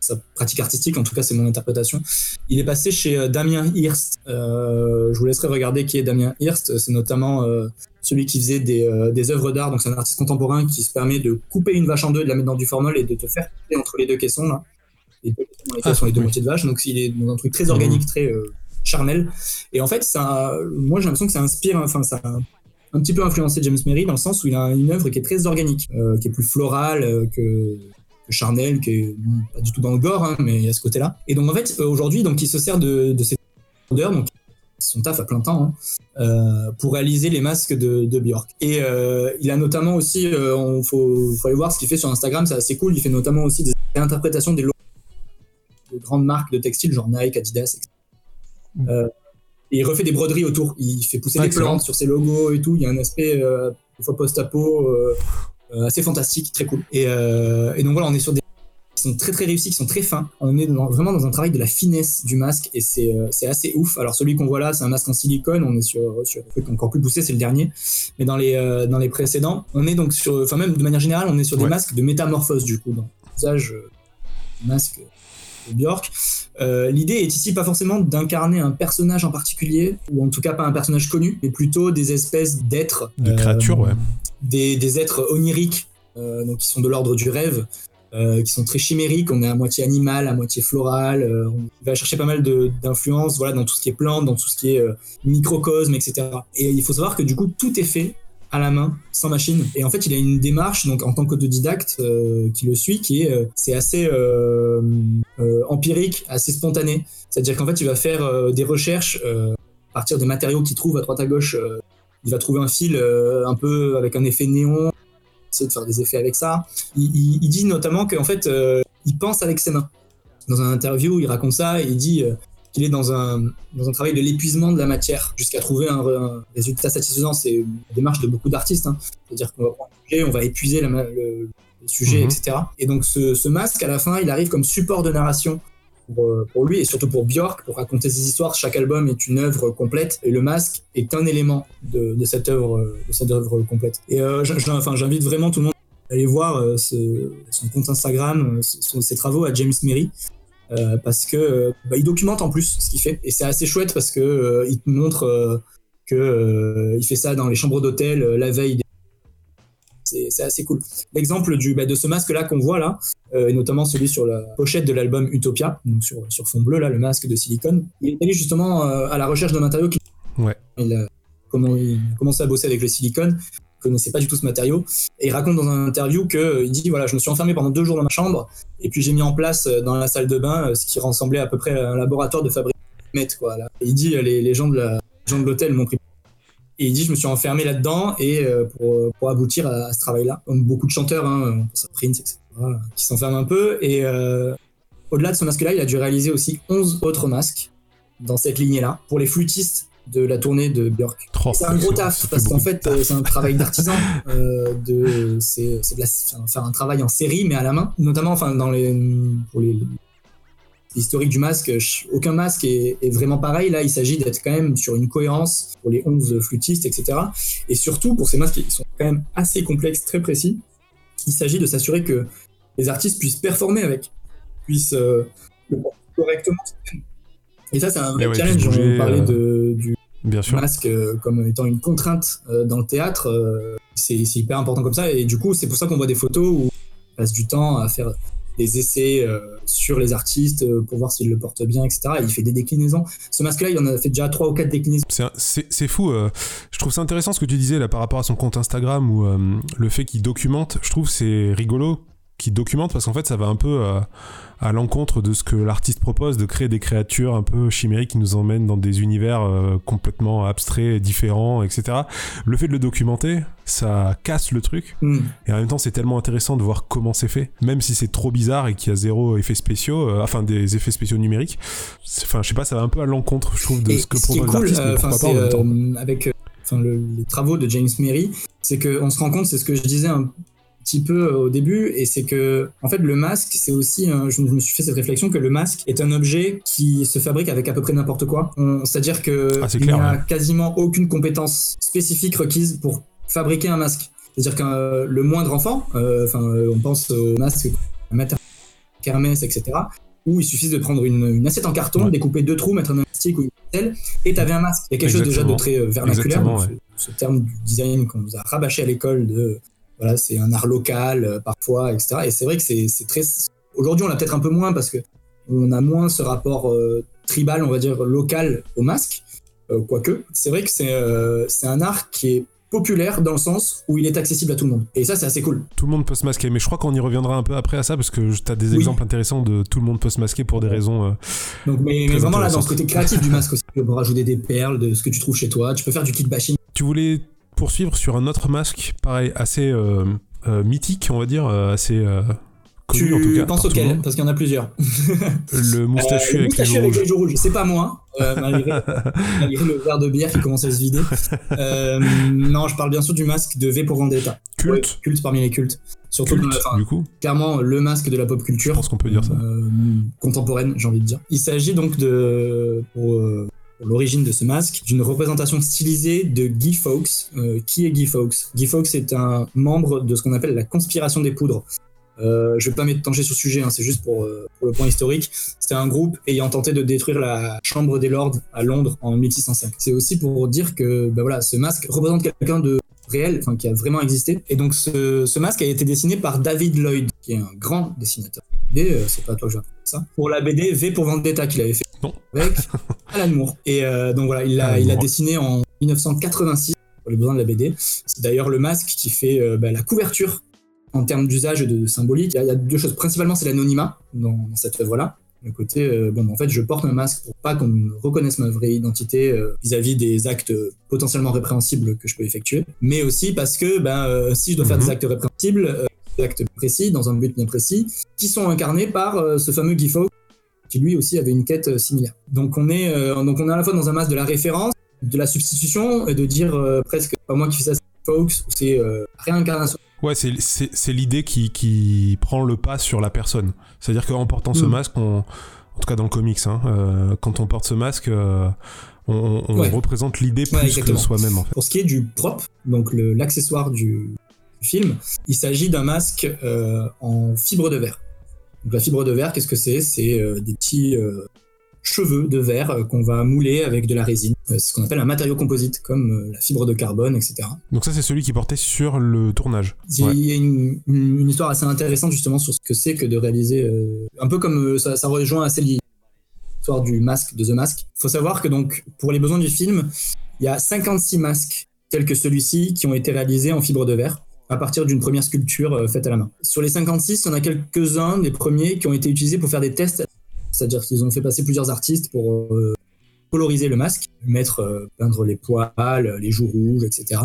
sa pratique artistique, en tout cas c'est mon interprétation. Il est passé chez Damien Hirst. je vous laisserai regarder qui est Damien Hirst. C'est notamment celui qui faisait des, des œuvres d'art. Donc c'est un artiste contemporain qui se permet de couper une vache en deux, de la mettre dans du formol et de te faire entre les deux caissons là les deux, ah, sont les deux moitiés de vache, donc il est dans un truc très organique, mmh. très euh, charnel. Et en fait, ça, moi j'ai l'impression que ça inspire, enfin ça a un petit peu influencé James Merry dans le sens où il a une œuvre qui est très organique, euh, qui est plus florale euh, que charnel, qui est pas du tout dans le gore, hein, mais il y a ce côté-là. Et donc en fait, aujourd'hui, donc il se sert de, de ces donc son taf à plein temps, hein, euh, pour réaliser les masques de, de Björk. Et euh, il a notamment aussi, il euh, faut, faut, aller voir ce qu'il fait sur Instagram, c'est assez cool. Il fait notamment aussi des réinterprétations des logos de grandes marques de textiles, genre Nike, Adidas, etc. Mm. Euh, et il refait des broderies autour. Il fait pousser des plantes sur ses logos et tout. Il y a un aspect euh, fois post-apo assez fantastique, très cool. Et, et donc voilà, on est sur des qui sont très très réussis, qui sont très fins. On est vraiment dans un travail de la finesse du masque et c'est euh, assez ouf. Alors celui qu'on voit là, c'est un masque en silicone. On est sur, sur un truc encore plus poussé, c'est le dernier. Mais dans les, euh, dans les précédents, on est donc sur, enfin même de manière générale, on est sur des masques de métamorphose du coup, dans l'usage euh, masque Björk. L'idée est ici pas forcément d'incarner un personnage en particulier, ou en tout cas pas un personnage connu, mais plutôt des espèces d'êtres. De créatures, ouais. Des, des, êtres oniriques, donc qui sont de l'ordre du rêve, euh, qui sont très chimériques. On est à moitié animal, à moitié floral. Euh, on va chercher pas mal d'influences voilà, dans tout ce qui est plantes, dans tout ce qui est euh, microcosme, etc. Et il faut savoir que du coup, tout est fait à la main, sans machine. Et en fait, il a une démarche, donc en tant qu'autodidacte, qui le suit, qui est, c'est assez empirique, assez spontané. C'est-à-dire qu'en fait, il va faire des recherches à partir des matériaux qu'il trouve à droite à gauche. il va trouver un fil un peu avec un effet néon, de faire des effets avec ça. Il, dit notamment qu'en fait, euh, il pense avec ses mains. Dans un interview, il raconte ça il dit euh, qu'il est dans un, dans un travail de l'épuisement de la matière jusqu'à trouver un, résultat satisfaisant. C'est une démarche de beaucoup d'artistes. Hein. C'est-à-dire qu'on va prendre un sujet, on va épuiser le, sujet, mhm. etc. Et donc ce, ce masque, à la fin, il arrive comme support de narration euh, pour, lui et surtout pour Björk, pour raconter ses histoires. Chaque album est une œuvre complète et le masque est un élément de, cette œuvre, de cette œuvre complète. Et euh, enfin, j'invite vraiment tout le monde à aller voir euh, son compte Instagram, ses travaux à James Merry. Parce que bah, il documente en plus ce qu'il fait et c'est assez chouette parce que il te montre que il fait ça dans les chambres d'hôtel la veille c'est assez cool. L'exemple du, bah, de ce masque-là qu'on voit là, euh, et notamment celui sur la pochette de l'album Utopia, donc sur, sur, fond bleu, là, le masque de silicone, il est allé justement euh, à la recherche d'un matériau qui. Ouais. Il a, comment, il a commencé à bosser avec le silicone, il connaissait pas du tout ce matériau, et il raconte dans un interview que il dit voilà, je me suis enfermé pendant deux jours dans ma chambre, et puis j'ai mis en place euh, dans la salle de bain ce qui ressemblait à peu près à un laboratoire de fabrication quoi. Là. il dit les, gens de l'hôtel m'ont pris et il dit, je me suis enfermé là-dedans et euh, pour, aboutir à, ce travail-là. Comme beaucoup de chanteurs, hein, Prince, etc., qui s'enferment un peu. Et euh, au-delà de ce masque-là, il a dû réaliser aussi 11 autres masques dans cette lignée-là pour les flûtistes de la tournée de Björk. C'est un gros taf parce qu'en fait, euh, c'est un travail d'artisan. de, c'est, faire un travail en série mais à la main, notamment enfin dans les pour les historique du masque, aucun masque est, vraiment pareil. Là, il s'agit d'être quand même sur une cohérence pour les 11 flûtistes, etc. Et surtout, pour ces masques qui sont quand même assez complexes, très précis, il s'agit de s'assurer que les artistes puissent performer avec, puissent euh, le correctement. Et ça, c'est un vrai challenge. On parlait euh, de, du masque euh, comme étant une contrainte dans le théâtre. c'est hyper important comme ça. Et du coup, c'est pour ça qu'on voit des photos où on passe du temps à faire des essais euh, sur les artistes euh, pour voir s'ils le portent bien, etc. Et il fait des déclinaisons. Ce masque-là, il en a fait déjà trois ou quatre déclinaisons. C'est fou. Euh, je trouve ça intéressant ce que tu disais là par rapport à son compte Instagram ou le fait qu'il documente. Je trouve c'est rigolo qu'il documente parce qu'en fait ça va un peu à l'encontre de ce que l'artiste propose, de créer des créatures un peu chimériques qui nous emmènent dans des univers euh, complètement abstraits, différents, etc. Le fait de le documenter, ça casse le truc. Mm. Et en même temps, c'est tellement intéressant de voir comment c'est fait, même si c'est trop bizarre et qu'il y a zéro effet spéciaux, euh, enfin des effets spéciaux numériques. Enfin, je sais pas, ça va un peu à l'encontre, je trouve, de ce que propose l'artiste, mais pourquoi pas en même temps. avec les travaux de James Merry, c'est qu'on se rend compte, c'est ce que je disais un petit peu euh, au début, et c'est que, en fait, le masque, c'est aussi, je me suis fait cette réflexion que le masque est un objet qui se fabrique avec à peu près n'importe quoi. C'est-à-dire que ah, il n'y a quasiment aucune compétence spécifique requise pour fabriquer un masque. C'est-à-dire que euh, le moindre enfant, euh, enfin, on pense au masque, kermesse, etc., où il suffit de prendre une, assiette en carton, découper deux trous, mettre un élastique ou une ficelle, et tu avais un masque. Il y a quelque chose déjà de très vernaculaire, ce, terme du design qu'on nous a rabâché à l'école de voilà, c'est un art local euh, parfois, etc. Et c'est vrai que c'est très. Aujourd'hui, on l'a peut-être un peu moins parce que on a moins ce rapport euh, tribal, on va dire local au masque. Euh, quoique, c'est vrai que c'est un art qui est populaire dans le sens où il est accessible à tout le monde. Et ça, c'est assez cool. Tout le monde peut se masquer, mais je crois qu'on y reviendra un peu après à ça parce que tu as des exemples intéressants de tout le monde peut se masquer pour des raisons. Euh, Donc, mais, vraiment là, dans ce côté créatif du masque aussi, tu peux rajouter des perles, de ce que tu trouves chez toi, tu peux faire du kit bashing. Tu voulais poursuivre sur un autre masque, pareil, assez euh, euh, mythique, on va dire, assez tu en tout cas, penses auquel Parce qu'il y en a plusieurs. Le moustachu, avec, les joues rouges. C'est pas moi, euh, malgré, le verre de bière qui commence à se vider. Euh, non, je parle bien sûr du masque de V pour Vendetta. Culte? culte parmi les cultes. Surtout culte, du coup. clairement le masque de la pop culture. Je pense qu'on peut dire ça. Euh, contemporaine, j'ai envie de dire. Il s'agit donc de pour, l'origine de ce masque, d'une représentation stylisée de Guy Fawkes. qui est Guy Fawkes? Guy Fawkes est un membre de ce qu'on appelle la conspiration des poudres. Euh, je vais pas m'étanger sur le sujet, hein, c'est juste pour, euh, pour, le point historique. C'était un groupe ayant tenté de détruire la Chambre des Lords à Londres en 1605. C'est aussi pour dire que bah voilà, ce masque représente quelqu'un de réel, qui a vraiment existé. Et donc ce, masque a été dessiné par David Lloyd, qui est un grand dessinateur. Et euh, c'est pas toi que j'ai ça. Pour la BD V pour Vendetta qu'il avait fait avec Alan Moore. Et euh, donc voilà, il l'a il a dessiné en 1986 pour les besoins de la BD. C'est d'ailleurs le masque qui fait euh, bah, la couverture en termes d'usage de symbolique, il y, a deux choses. Principalement, c'est l'anonymat dans, cette œuvre-là. Le côté, euh, bon, en fait, je porte un masque pour pas qu'on reconnaisse ma vraie identité euh, vis-à-vis des actes potentiellement répréhensibles que je peux effectuer, mais aussi parce que ben, euh, si je dois faire des mhm. actes répréhensibles, des actes précis, dans un but bien précis, qui sont incarnés par ce fameux Guy qui lui aussi avait une quête similaire. Donc on est, donc on est à la fois dans un masque de la référence, de la substitution, et de dire presque pas moi qui fais ça, c'est Fox, ou c'est réincarnation Ouais, c'est l'idée qui, qui, prend le pas sur la personne. C'est-à-dire qu'en portant ce mm. masque, on, en tout cas dans le comics, hein, euh, quand on porte ce masque, euh, on, représente l'idée plus que soi-même. En fait. Pour ce qui est du prop, donc l'accessoire du, film, il s'agit d'un masque euh, en fibre de verre. Donc la fibre de verre, qu'est-ce que c'est? C'est des petits cheveux de verre euh, qu'on va mouler avec de la résine. Euh, c'est ce qu'on appelle un matériau composite, comme euh, la fibre de carbone, etc. Donc ça, c'est celui qui portait sur le tournage. Il y a une, histoire assez intéressante justement sur ce que c'est que de réaliser, un peu comme ça, rejoint assez l'histoire du masque, de The Mask. Il faut savoir que donc, pour les besoins du film, il y a 56 masques tels que celui-ci qui ont été réalisés en fibre de verre à partir d'une première sculpture faite à la main. Sur les 56, il y en a quelques-uns des premiers qui ont été utilisés pour faire des tests c'est-à-dire qu'ils ont fait passer plusieurs artistes pour euh, coloriser le masque, mettre, euh, peindre les poils, les joues rouges, etc.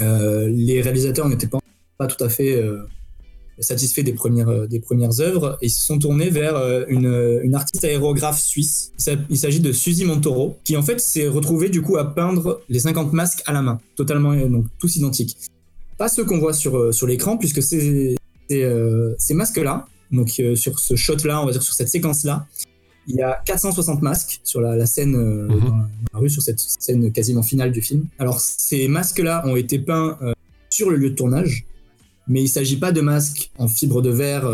Euh, les réalisateurs n'étaient pas, tout à fait satisfaits des premières, œuvres et ils se sont tournés vers une, une artiste aérographe suisse. Il s'agit de Suzy Montoro, qui en fait s'est retrouvée du coup à peindre les 50 masques à la main, totalement, donc tous identiques. Pas ceux qu'on voit sur, sur l'écran, puisque ces, ces masques-là, donc euh, sur ce shot-là, on va dire sur cette séquence-là, il y a 460 masques sur la, scène euh, mhm. dans, la rue, sur cette scène quasiment finale du film. Alors ces masques-là ont été peints euh, sur le lieu de tournage, mais il ne s'agit pas de masques en fibre de verre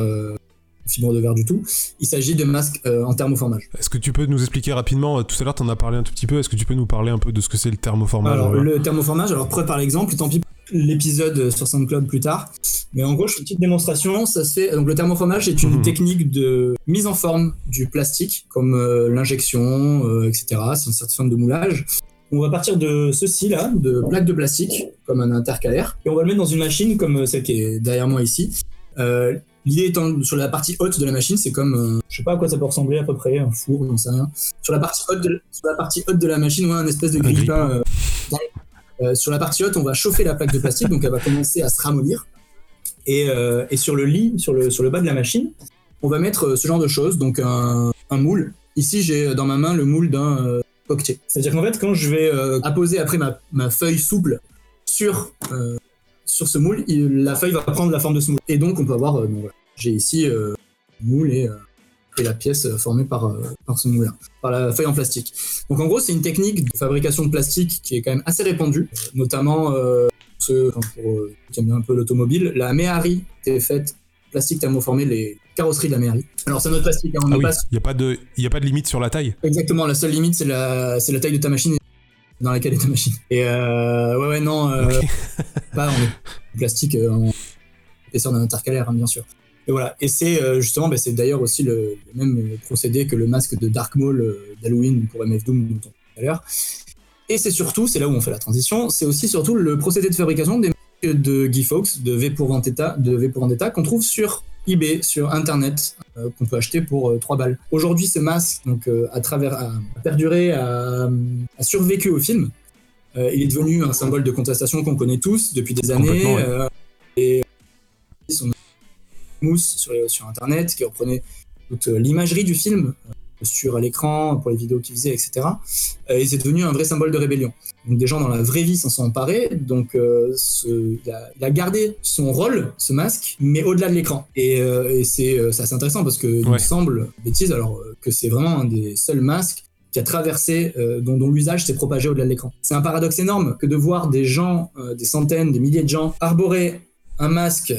fibre de verre du tout. Il s'agit de masques en thermoformage. Est-ce que tu peux nous expliquer rapidement, tout à l'heure tu en as parlé un tout petit peu, est-ce que tu peux nous parler un peu de ce que c'est le thermoformage Alors le thermoformage, alors preuve par l'exemple, tant pis l'épisode sur SoundCloud plus tard. Mais en gros, je fais une petite démonstration. Ça se fait. Donc, le thermoformage est une mhm. technique de mise en forme du plastique, comme euh, l'injection, euh, etc. C'est une certaine forme de moulage. On va partir de ceci là, de plaques de plastique, comme un intercalaire, et on va le mettre dans une machine comme euh, celle qui est derrière moi ici. L'idée étant sur la partie haute de la machine, c'est comme, je sais pas à quoi ça peut ressembler à peu près, un four, j'en sais rien. Sur la partie haute de, sur la partie haute de la machine, ouais, un espèce de grille-pain euh, sur la partie haute, on va chauffer la plaque de plastique, donc elle va commencer à se ramollir. Et, euh, et, sur le lit, sur le, sur le bas de la machine, on va mettre euh, ce genre de choses, donc un, un moule. Ici, j'ai dans ma main le moule d'un cocktail. C'est-à-dire qu'en fait, quand je vais apposer après ma, ma, feuille souple sur, sur ce moule, la feuille va prendre la forme de ce moule. Et donc, on peut avoir, voilà, j'ai ici moule et et la pièce euh, formée par, euh, par ce moulin, par la feuille en plastique. Donc en gros, c'est une technique de fabrication de plastique qui est quand même assez répandue, notamment euh, ceux pour qui aiment bien un peu l'automobile. La Méhari était faite plastique thermoformé, les carrosseries de la Méhari. Alors c'est notre plastique, hein, on ah oui. Il n'y a, pas de, a pas de limite sur la taille Exactement, la seule limite c'est la, la taille de ta machine dans laquelle est ta machine. Et euh, ouais, ouais, non, pas en plastique en épaisseur d'un intercalaire, hein, bien sûr. Et voilà. Et c'est euh, justement, bah, c'est d'ailleurs aussi le, même procédé que le masque de Dark Maul euh, d'Halloween pour MF Doom dont on tout à l'heure. Et c'est surtout, c'est là où on fait la transition, c'est aussi surtout le procédé de fabrication des de Guy Fawkes, de V pour Vendetta, de V pour Vendetta, qu'on trouve sur eBay, sur Internet, euh, qu'on peut acheter pour 3 balles. Aujourd'hui, ce masque, donc, à travers, a, perduré, a, a, survécu au film. il est devenu un symbole de contestation qu'on connaît tous depuis des années. Ouais. et son mousse sur, sur Internet qui reprenait toute l'imagerie du film sur l'écran, pour les vidéos qu'il faisait, etc. Euh, et c'est devenu un vrai symbole de rébellion. Donc des gens dans la vraie vie s'en sont emparés, donc euh, ce, il, a, il, a, gardé son rôle, ce masque, mais au-delà de l'écran. Et, euh, et c'est assez intéressant parce que ouais. il me semble, bêtise, alors que c'est vraiment un des seuls masques qui a traversé, euh, dont, dont l'usage s'est propagé au-delà de l'écran. C'est un paradoxe énorme que de voir des gens, euh, des centaines, des milliers de gens, arborer un masque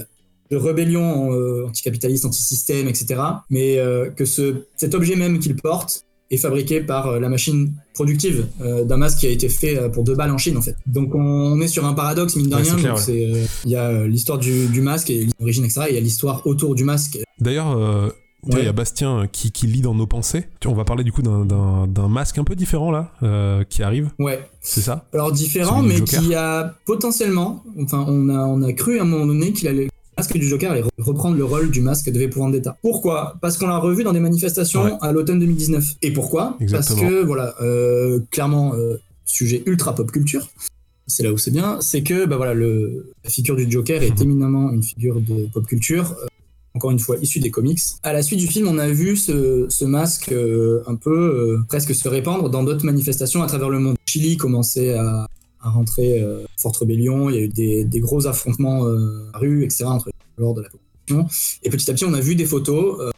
de rébellion euh, anticapitaliste, anti-système, etc. Mais euh, que ce, cet objet même qu'il porte est fabriqué par euh, la machine productive euh, d'un masque qui a été fait pour deux balles en Chine en fait. Donc on, est sur un paradoxe mine de Ouais, rien. euh, Il y a l'histoire du, du masque et l'origine etc. Et il y a l'histoire autour du masque. D'ailleurs, euh, il Ouais. y a Bastien qui, qui lit dans nos pensées. On va parler du coup d'un- masque un peu différent là, qui arrive, Ouais. c'est ça? Alors différent, mais qui a potentiellement, enfin on a, on a cru à un moment donné qu'il allait masque du Joker allait re- reprendre le rôle du masque de V pour Vendetta. Pourquoi? Parce qu'on l'a revu dans des manifestations Ouais. à l'automne 2019. Et pourquoi? Exactement. Parce que voilà, euh, clairement euh, sujet ultra pop culture. C'est là où c'est bien, c'est que bah voilà le la figure du Joker est Mhm. éminemment une figure de pop culture. euh, encore une fois issue des comics. À la suite du film, on a vu ce, ce masque un peu presque se répandre dans d'autres manifestations à travers le monde. Chili commençait à, à rentrer euh, forte rébellion, il y a eu des, des gros affrontements euh, à rue, etc. entre lors de la population. Et petit à petit, on a vu des photos, euh,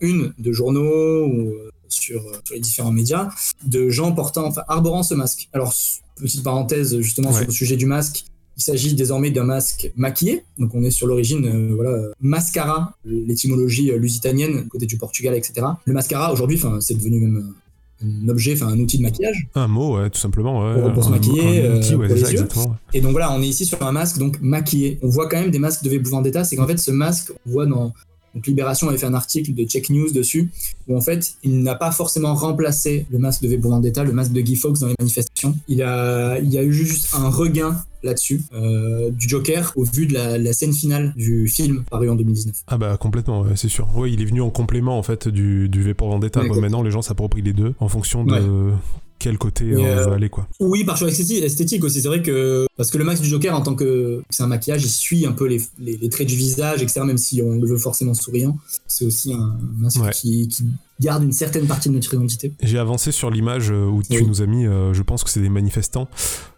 une de journaux ou euh, sur, euh, sur les différents médias, de gens portant, enfin arborant ce masque. Alors petite parenthèse justement Ouais. sur le sujet du masque. Il s'agit désormais d'un masque maquillé, donc on est sur l'origine, voilà, mascara, l'étymologie lusitanienne, côté du Portugal, etc. Le mascara, aujourd'hui, c'est devenu même un objet, enfin, un outil de maquillage. Un mot, ouais, tout simplement. Ouais. Pour- pour se maquiller, un outil, ouais, pour c'est les ça, yeux. exactement. Et donc voilà, on est ici sur un masque donc maquillé. On voit quand même des masques de V pour Vendetta, c'est qu'en fait ce masque, on voit dans donc Libération avait fait un article de Check News dessus, où en fait il n'a pas forcément remplacé le masque de V pour Vendetta, le masque de Guy Fawkes dans les manifestations. Il a, il y a eu juste un regain là-dessus euh, du Joker au vu de la, la scène finale du film paru en 2019. Ah bah complètement, ouais, c'est sûr. Oui, il est venu en complément en fait du, du V pour Vendetta. Maintenant, les gens s'approprient les deux en fonction de Ouais. quel côté on euh, veut aller quoi. Oui, par choix esthétique, aussi. C'est vrai que parce que le masque du Joker en tant que c'est un maquillage, il suit un peu les, les, les traits du visage, etc. Même si on le veut forcément souriant, c'est aussi un masque Ouais. qui, qui garde une certaine partie de notre identité. J'ai avancé sur l'image euh, où tu Oui. nous as mis, euh, je pense que c'est des manifestants,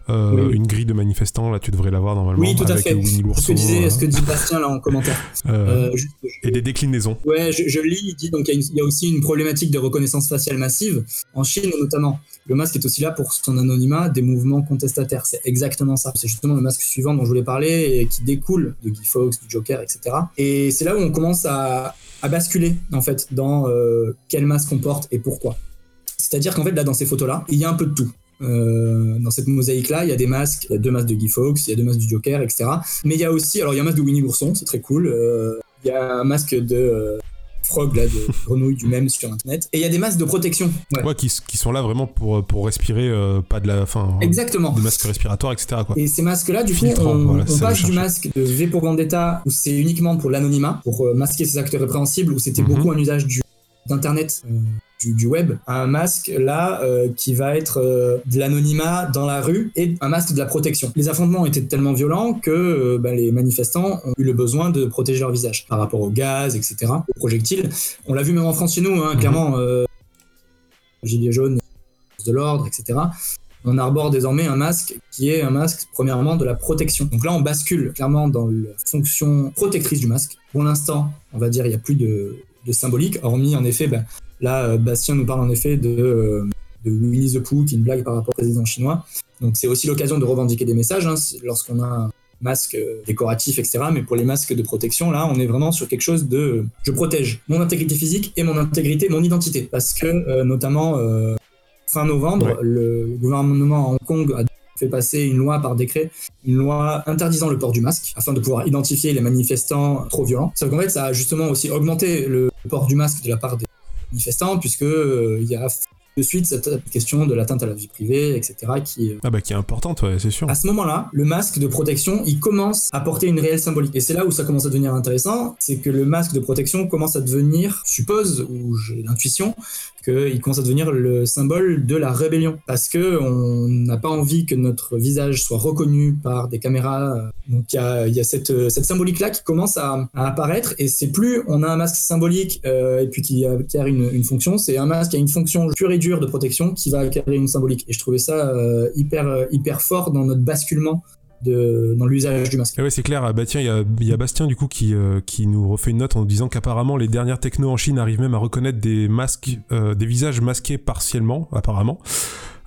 euh, Oui. une grille de manifestants, là tu devrais l'avoir normalement. Oui, tout à avec fait. Ce que disait, euh, ce que dit Bastien là en commentaire. euh, Euh, et des déclinaisons. Ouais, je, je lis, il dit donc il y, a y aussi une problématique de reconnaissance faciale massive en Chine notamment. Le masque est aussi là pour son anonymat des mouvements contestataires. C'est exactement ça. C'est justement le masque suivant dont je voulais parler et qui découle de Guy Fawkes, du Joker, etc. Et c'est là où on commence à, à basculer en fait dans euh, quel masque on porte et pourquoi. C'est-à-dire qu'en fait là dans ces photos là, il y a un peu de tout. Euh, dans cette mosaïque là, il y a des masques, il y a deux masques de Guy Fawkes, il y a deux masques du Joker, etc. Mais il y a aussi, alors il y a un masque de Winnie l'ourson, c'est très cool. Euh, il y a un masque de euh, Frog, là, de grenouille du même sur internet. Et il y a des masques de protection. Ouais. Ouais, qui, sont là vraiment pour, pour respirer, pas de la. Enfin, Exactement. des masques respiratoires, etc. Quoi. Et ces masques-là, du coup, Filtrant, on, voilà, on passe du masque de V pour Vendetta, où c'est uniquement pour l'anonymat, pour masquer ses actes répréhensibles, où c'était Mhm. beaucoup un usage du d'internet, du, du web, à un masque là euh, qui va être euh, de l'anonymat dans la rue et un masque de la protection. Les affrontements étaient tellement violents que euh, bah, les manifestants ont eu le besoin de protéger leur visage par rapport au gaz, etc., aux projectiles. On l'a vu même en France chez nous, hein, Mhm. clairement, euh, gilets jaunes, de l'ordre, etc on arbore désormais un masque qui est un masque premièrement de la protection. Donc là, on bascule clairement dans la fonction protectrice du masque. Pour l'instant, on va dire il n'y a plus de, de symbolique, hormis en effet, ben, là, euh, Bastien nous parle en effet de, euh, de Winnie the Pooh, qui est une blague par rapport au président chinois. Donc c'est aussi l'occasion de revendiquer des messages hein, lorsqu'on a un masque euh, décoratif, etc. Mais pour les masques de protection, là, on est vraiment sur quelque chose de je protège mon intégrité physique et mon intégrité, mon identité. Parce que euh, notamment euh, fin novembre, Ouais. le gouvernement à Hong Kong a fait passer une loi par décret, une loi interdisant le port du masque, afin de pouvoir identifier les manifestants trop violents. Sauf qu'en fait, ça a justement aussi augmenté le port du masque de la part des manifestants, puisque euh, il y a de suite cette question de l'atteinte à la vie privée, etc. qui ah bah qui est importante, ouais, c'est sûr. À ce moment-là, le masque de protection, il commence à porter une réelle symbolique. Et c'est là où ça commence à devenir intéressant, c'est que le masque de protection commence à devenir, suppose, ou j'ai l'intuition, qu'il commence à devenir le symbole de la rébellion. Parce que on n'a pas envie que notre visage soit reconnu par des caméras. Donc il y a, cette, symbolique-là qui commence à, apparaître. Et c'est plus on a un masque symbolique euh, et puis qui, a, qui a une, une fonction, c'est un masque qui a une fonction pure et dure de protection qui va acquérir une symbolique. Et je trouvais ça euh, hyper, hyper fort dans notre basculement de, dans l'usage du masque. Ah ouais, c'est clair. Ah bah tiens, il y, y a, Bastien du coup qui, euh, qui nous refait une note en nous disant qu'apparemment les dernières technos en Chine arrivent même à reconnaître des masques, euh, des visages masqués partiellement, apparemment.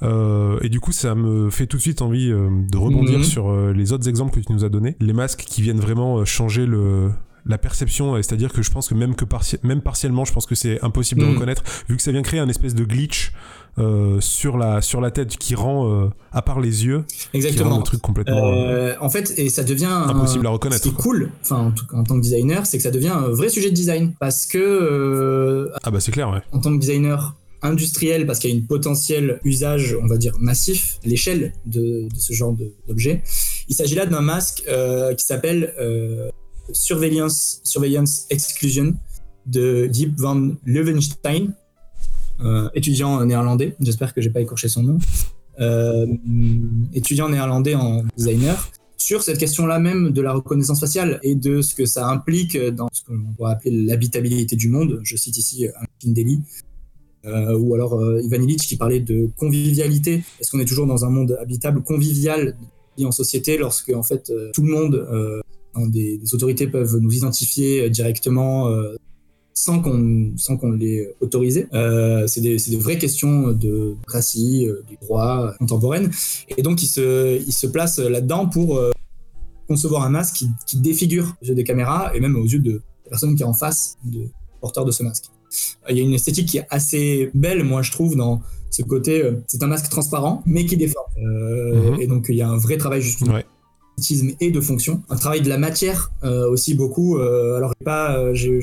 Euh, et du coup, ça me fait tout de suite envie de rebondir Mhm. sur les autres exemples que tu nous as donnés. Les masques qui viennent vraiment changer le la perception, c'est-à-dire que je pense que même que même partiellement, je pense que c'est impossible de Mhm. reconnaître, vu que ça vient créer un espèce de glitch euh, sur la sur la tête qui rend, euh, à part les yeux, qui rend Exactement. le truc complètement euh, en fait, et ça devient un- impossible à Ce reconnaître. qui est cool, enfin en, tout cas, en tant que designer, c'est que ça devient un vrai sujet de design parce que Ah bah c'est clair, ouais. en tant que designer industriel, parce qu'il y a une potentiel usage, on va dire massif, à l'échelle de, de ce genre d'objet, il s'agit là d'un masque euh, qui s'appelle euh, Surveillance, Surveillance Exclusion de Diep van Leuvenstein, étudiant néerlandais. J'espère que j'ai pas écorché son nom. Euh, étudiant néerlandais en designer sur cette question-là même de la reconnaissance faciale et de ce que ça implique dans ce qu'on pourrait appeler l'habitabilité du monde. Je cite ici un Pindeli, euh, ou alors euh, Ivan Illich qui parlait de convivialité. Est-ce qu'on est toujours dans un monde habitable, convivial, en société, lorsque en fait euh, tout le monde, euh, des, autorités peuvent nous identifier directement euh, sans qu'on sans qu'on l'ait autorisé. Euh, c'est des, des, vraies questions de racisme, des droits contemporaines. Et donc il se, il se place là-dedans pour euh, concevoir un masque qui, qui, défigure aux yeux des caméras et même aux yeux de la personne qui est en face de porteur de ce masque. Euh, Il y a une esthétique qui est assez belle, moi je trouve, dans ce côté. euh, c'est un masque transparent, mais qui déforme. -hmm. Et donc il y a un vrai travail justement. Ouais et de fonction. Un travail de la matière euh, aussi beaucoup. Euh, alors pas, euh, j'ai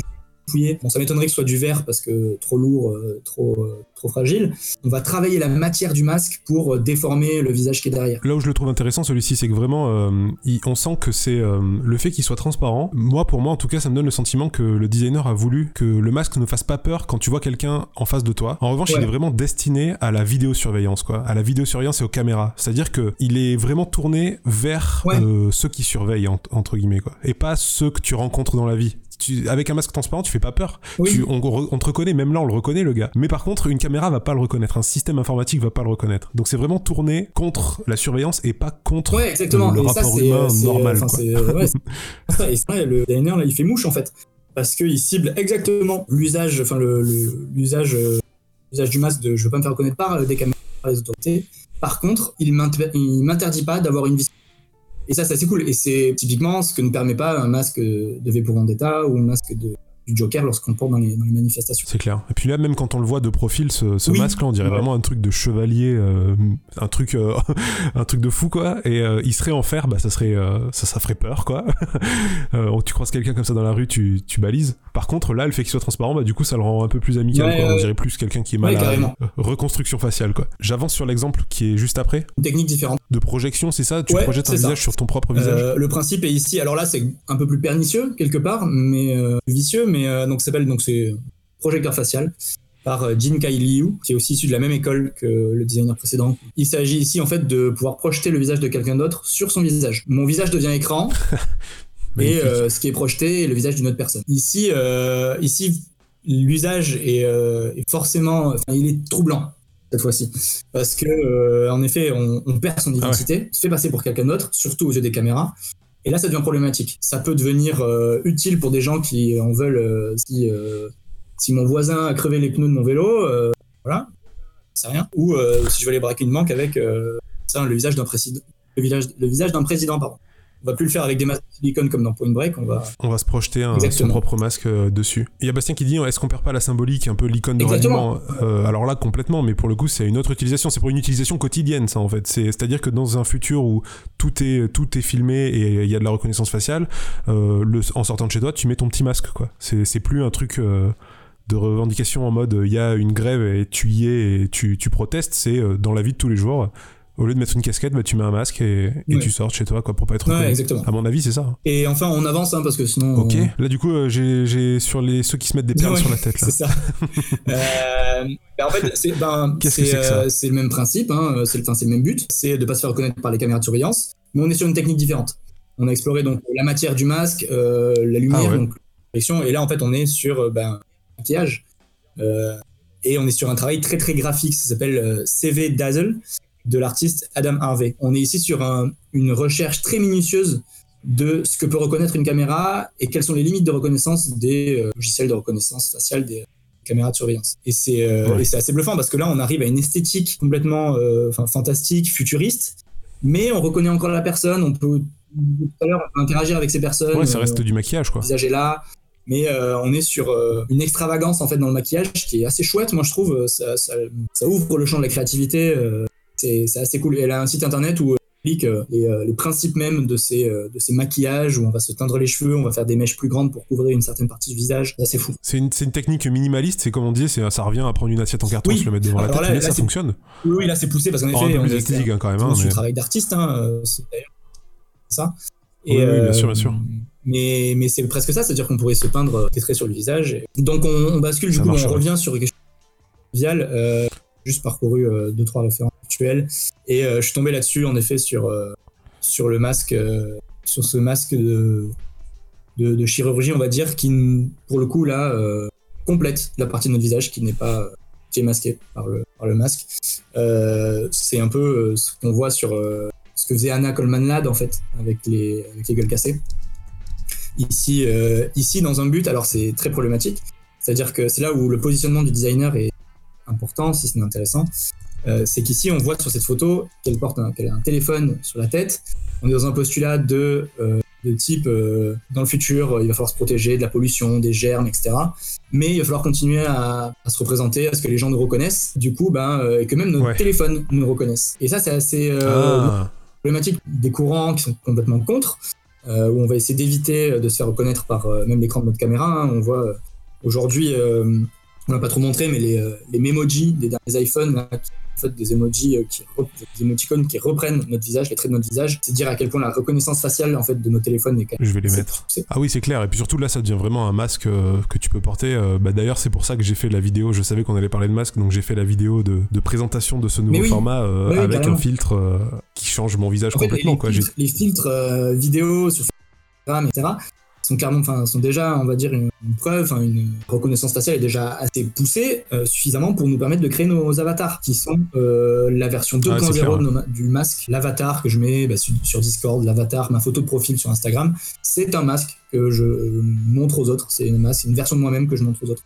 Bon, ça m'étonnerait que ce soit du verre parce que trop lourd, euh, trop trop fragile. On va travailler la matière du masque pour déformer le visage qui est derrière. Là où je le trouve intéressant celui-ci, c'est que vraiment, euh, il, on sent que c'est euh, le fait qu'il soit transparent. Moi, pour moi, en tout cas, ça me donne le sentiment que le designer a voulu que le masque ne fasse pas peur quand tu vois quelqu'un en face de toi. En revanche, ouais. il est vraiment destiné à la vidéosurveillance, quoi, à la vidéosurveillance et aux caméras. C'est-à-dire que il est vraiment tourné vers ouais. euh, ceux qui surveillent entre guillemets, quoi, et pas ceux que tu rencontres dans la vie. Tu, avec un masque transparent, tu fais pas peur. Oui. Tu, on, on, te reconnaît, même là, on le reconnaît, le gars. Mais par contre, une caméra va pas le reconnaître, un système informatique va pas le reconnaître. Donc c'est vraiment tourné contre la surveillance et pas contre ouais, exactement. le, et rapport ça, humain normal. Quoi. Ouais, et vrai, le designer, là, il fait mouche, en fait. Parce qu'il cible exactement l'usage, enfin, l'usage le, du masque de je veux pas me faire reconnaître par des caméras, par les autorités. Par contre, il m'interdit pas d'avoir une vision et ça, c'est cool. Et c'est typiquement ce que ne permet pas un masque de V pour Vendetta ou un masque de, du Joker lorsqu'on le porte dans les, dans les manifestations. C'est clair. Et puis là, même quand on le voit de profil, ce, ce oui. masque-là, on dirait ouais. vraiment un truc de chevalier, euh, un truc, euh, un truc de fou, quoi. Et euh, il serait en fer, bah ça serait, ça, ça ferait peur, quoi. Euh, tu croises quelqu'un comme ça dans la rue, tu, tu balises. Par contre, là, le fait qu'il soit transparent, bah du coup, ça le rend un peu plus amical, ouais, quoi. On dirait plus quelqu'un qui est mal ouais, reconstruction faciale, quoi. J'avance sur l'exemple qui est juste après. Une technique différente. De projection, c'est ça? Tu projettes un visage sur ton propre visage? Le principe est ici. Alors là, c'est un peu plus pernicieux quelque part, mais vicieux, mais donc ça s'appelle donc c'est projecteur facial par Jin Kai Liu, qui est aussi issu de la même école que le designer précédent. Il s'agit ici en fait de pouvoir projeter le visage de quelqu'un d'autre sur son visage. Mon visage devient écran et euh, ce qui est projeté est le visage d'une autre personne. Ici, euh, ici l'usage est, euh, est, forcément, enfin, il est troublant cette fois-ci parce que euh, en effet on, on, perd son identité, ah ouais. se fait passer pour quelqu'un d'autre, surtout aux yeux des caméras. Et là, ça devient problématique. Ça peut devenir euh, utile pour des gens qui en veulent. Euh, si, euh, si mon voisin a crevé les pneus de mon vélo, voilà, c'est rien. Ou si je veux aller braquer une banque avec ça, le visage d'un président, le visage d'un président, pardon. On va plus le faire avec des masques de silicone comme dans Point Break. On va, on va se projeter un, son propre masque euh, dessus. Il y a Bastien qui dit est-ce qu'on perd pas la symbolique, un peu l'icône de ralliement euh, Alors là, complètement, mais pour le coup, c'est une autre utilisation. C'est pour une utilisation quotidienne, ça en fait. C'est-à-dire que dans un futur où tout est, tout est filmé et il y a de la reconnaissance faciale, euh, le, en sortant de chez toi, tu mets ton petit masque, quoi. C'est plus un truc de revendication en mode il y a une grève et tu y es et tu, tu protestes, c'est dans la vie de tous les jours au lieu de mettre une casquette, bah, tu mets un masque et, tu sors chez toi quoi, pour pas être ouais, exactement. À mon avis, c'est ça. Et enfin, on avance hein, parce que sinon. Ok. Là, du coup, euh, j'ai sur les ceux qui se mettent des perles sur la tête. C'est ça. euh, en fait, c'est ben, euh, le même principe, hein, c'est le, le même but, c'est de pas se faire reconnaître par les caméras de surveillance, mais on est sur une technique différente. On a exploré donc la matière du masque, euh, la lumière, ah, donc et là en fait on est sur ben, maquillage. et on est sur un travail très très graphique, ça s'appelle CV Dazzle de l'artiste Adam Harvey. On est ici sur une recherche très minutieuse de ce que peut reconnaître une caméra et quelles sont les limites de reconnaissance des euh, logiciels de reconnaissance faciale des caméras de surveillance. Et c'est euh, assez bluffant parce que là, on arrive à une esthétique complètement euh, fantastique, futuriste, mais on reconnaît encore la personne, on peut tout à l'heure interagir avec ces personnes. Ouais, ça reste du maquillage, quoi. Le visage est là, mais on est sur une extravagance en fait dans le maquillage qui est assez chouette, moi je trouve. Ça, ça, ça ouvre le champ de la créativité c'est assez cool. Elle a un site internet où elle explique euh, euh, les, principes même de ces, euh, de ces maquillages, où on va se teindre les cheveux, on va faire des mèches plus grandes pour couvrir une certaine partie du visage. C'est assez fou. C'est une, une, technique minimaliste, c'est comme on dit, ça revient à prendre une assiette en carton, se le mettre devant la tête, mais ça fonctionne. Oui, là c'est poussé parce qu'en effet, on hein, quand même. Hein, mais... travail d'artiste, hein, c'est ça. Et, oui, bien sûr, bien sûr. Mais, mais c'est presque ça, c'est-à-dire qu'on pourrait se peindre des traits sur le visage. Donc on, bascule, du coup, on revient sur quelque chose de juste parcouru deux trois références et euh, je suis tombé là-dessus, en effet, sur, euh, sur le masque, euh, sur ce masque de, de, chirurgie, on va dire, qui, pour le coup, là, complète la partie de notre visage qui n'est pas qui est masqué par le, par le masque. c'est un peu ce qu'on voit sur ce que faisait Anna Coleman Ladd en fait avec les, les gueules cassées. Ici, ici dans un but, alors c'est très problématique, c'est-à-dire que c'est là où le positionnement du designer est important, si ce n'est intéressant. Euh, c'est qu'ici, on voit sur cette photo qu'elle porte un, qu'elle a un téléphone sur la tête. On est dans un postulat de, euh, de type, euh, dans le futur, il va falloir se protéger de la pollution, des germes, etc. Mais il va falloir continuer à, à se représenter, à ce que les gens nous reconnaissent, du coup, ben, et que même nos téléphones nous reconnaissent. Et ça, c'est assez ah. problématique des courants qui sont complètement contre, où on va essayer d'éviter de se faire reconnaître par même l'écran de notre caméra. Hein. On voit aujourd'hui, on l'a pas trop montré, mais les, les Memoji des derniers iPhones, là, fait, des emojis euh, qui des émoticônes qui reprennent notre visage, les traits de notre visage. C'est dire à quel point la reconnaissance faciale en fait de nos téléphones est. Je vais les mettre. Ah oui, c'est clair. Et puis surtout là, ça devient vraiment un masque euh, que tu peux porter. Euh, bah, D'ailleurs, c'est pour ça que j'ai fait la vidéo. Je savais qu'on allait parler de masque, donc j'ai fait la vidéo de, présentation de ce nouveau format avec un filtre qui change mon visage complètement. Les, filtres, les filtres vidéo sur Instagram, etc sont carrément, enfin, sont déjà, on va dire, une, preuve, une reconnaissance faciale est déjà assez poussée, euh, suffisamment pour nous permettre de créer nos avatars, qui sont euh, la version 2.0 du masque, l'avatar que je mets bah, sur, Discord, l'avatar, ma photo de profil sur Instagram. C'est un masque que je montre aux autres. C'est une masque, une version de moi-même que je montre aux autres.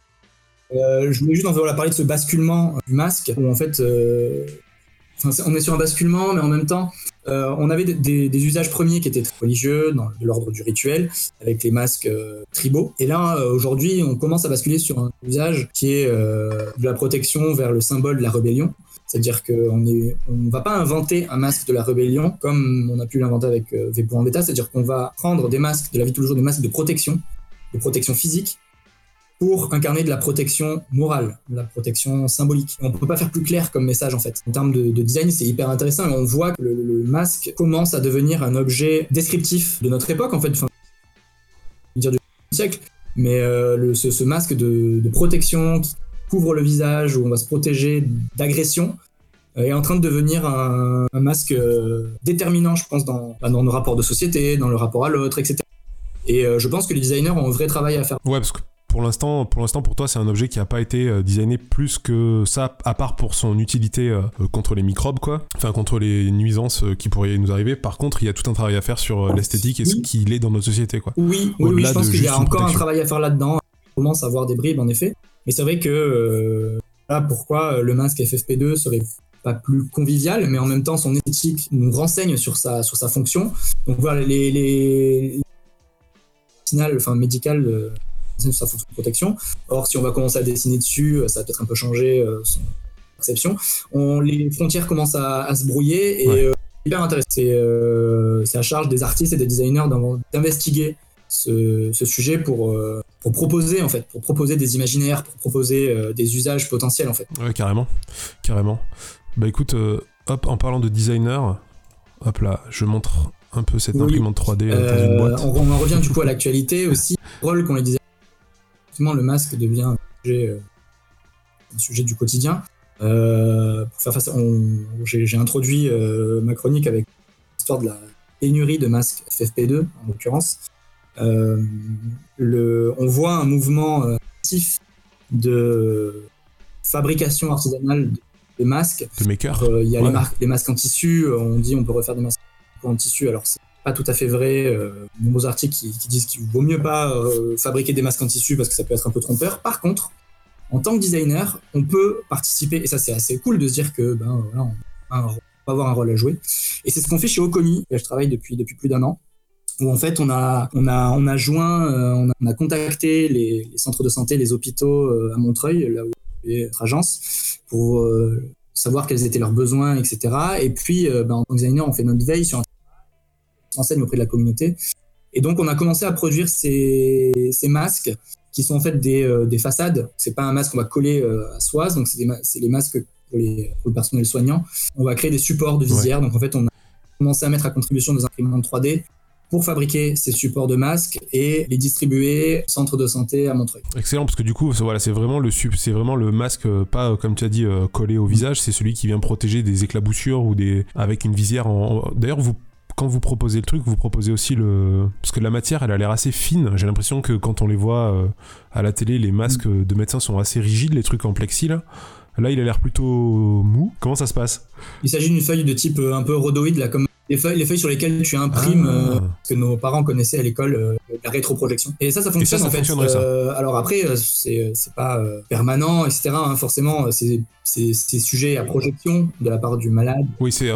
Euh, je voulais juste en parler de ce basculement du masque, où en fait, on est sur un basculement, mais en même temps, euh, on avait des, usages premiers qui étaient religieux, dans l'ordre du rituel, avec les masques euh, tribaux. Et là, euh, aujourd'hui, on commence à basculer sur un usage qui est de la protection vers le symbole de la rébellion. C'est-à-dire qu'on ne on va pas inventer un masque de la rébellion comme on a pu l'inventer avec V pour Vendetta, c'est-à-dire qu'on va prendre des masques de la vie de tous les jours, des masques de protection, de protection physique, pour incarner de la protection morale, de la protection symbolique. On peut pas faire plus clair comme message en fait. En termes de, design, c'est hyper intéressant on voit que le, masque commence à devenir un objet descriptif de notre époque en fait, enfin, dire du siècle, mais euh, ce, masque de, protection qui couvre le visage où on va se protéger d'agression euh, est en train de devenir un, masque euh, déterminant, je pense, dans, bah, dans nos rapports de société, dans le rapport à l'autre, etc. Et je pense que les designers ont un vrai travail à faire. Ouais, parce que pour l'instant, pour l'instant, pour toi, c'est un objet qui n'a pas été euh, designé plus que ça, à part pour son utilité euh, euh, contre les microbes, quoi. Enfin, contre les nuisances qui pourraient nous arriver. Par contre, il y a tout un travail à faire sur l'esthétique et ce qu'il est dans notre société, quoi. Oui, oui, je pense qu'il y a encore un travail à faire là-dedans. On commence à voir des bribes, en effet. Mais c'est vrai que là, pourquoi le masque FFP2 serait pas plus convivial, mais en même temps, son éthique nous renseigne sur sa, sur sa fonction. Donc voilà, les, les, enfin, médicales sur sa fonction de protection. Or, si on va commencer à dessiner dessus, euh, ça va peut-être un peu changer euh, son perception. On, les frontières commencent à, se brouiller et euh, c'est hyper intéressant. C'est à charge des artistes et des designers d'investiguer ce, sujet pour, pour proposer en fait, pour proposer des imaginaires, pour proposer euh, des usages potentiels en fait. Ouais, carrément, carrément. Bah écoute, euh, hop, en parlant de designer, hop là, je montre un peu cette imprimante 3D dans une boîte. On, en revient du coup à l'actualité aussi. Le rôle qu'on les le masque devient un sujet, un sujet du quotidien. pour faire face, j'ai introduit ma chronique avec l'histoire de la pénurie de masques FFP2 en l'occurrence. Euh, on voit un mouvement euh, actif de fabrication artisanale de masques. De. Euh, il y a les, les, masques en tissu, on dit on peut refaire des masques en tissu, alors c'est pas tout à fait vrai. Euh, nombreux articles qui, disent qu'il vaut mieux pas fabriquer des masques en tissu parce que ça peut être un peu trompeur. Par contre, en tant que designer, on peut participer, et ça c'est assez cool de se dire que ben, voilà, on, avoir un rôle à jouer. Et c'est ce qu'on fait chez Oconi, je travaille depuis, depuis plus d'un an où en fait on a on a on a joint euh, on, a, contacté les, centres de santé les hôpitaux euh, à Montreuil là où est notre agence pour euh, savoir quels étaient leurs besoins etc et puis ben, en tant que designer on fait notre veille sur un enseigne auprès de la communauté. Et donc on a commencé à produire ces, ces masques qui sont en fait des, des façades. C'est pas un masque qu'on va coller à soi donc c'est des, les masques pour, les, pour le personnel soignant. On va créer des supports de visière. Donc en fait on a commencé à mettre à contribution des imprimantes 3D pour fabriquer ces supports de masques et les distribuer au centre de santé à Montreuil. Excellent parce que du coup voilà c'est vraiment le c'est vraiment le masque euh, pas euh, comme tu as dit euh, collé au visage. C'est celui qui vient protéger des éclaboussures ou des avec une visière en... d'ailleurs vous quand vous proposez le truc, vous proposez aussi le. Parce que la matière, elle a l'air assez fine. J'ai l'impression que quand on les voit à la télé, les masques de médecins sont assez rigides, les trucs en plexi là. Là, il a l'air plutôt mou. Comment ça se passe? Il s'agit d'une feuille de type un peu rhodoïde, là, comme les feuilles, les feuilles sur lesquelles tu imprimes, ah. euh, que nos parents connaissaient à l'école, euh, la rétroprojection. Et ça, ça fonctionne en fait. Euh, alors après, c'est pas permanent, etc. Hein, forcément, c'est sujet à projection de la part du malade. Oui, c'est.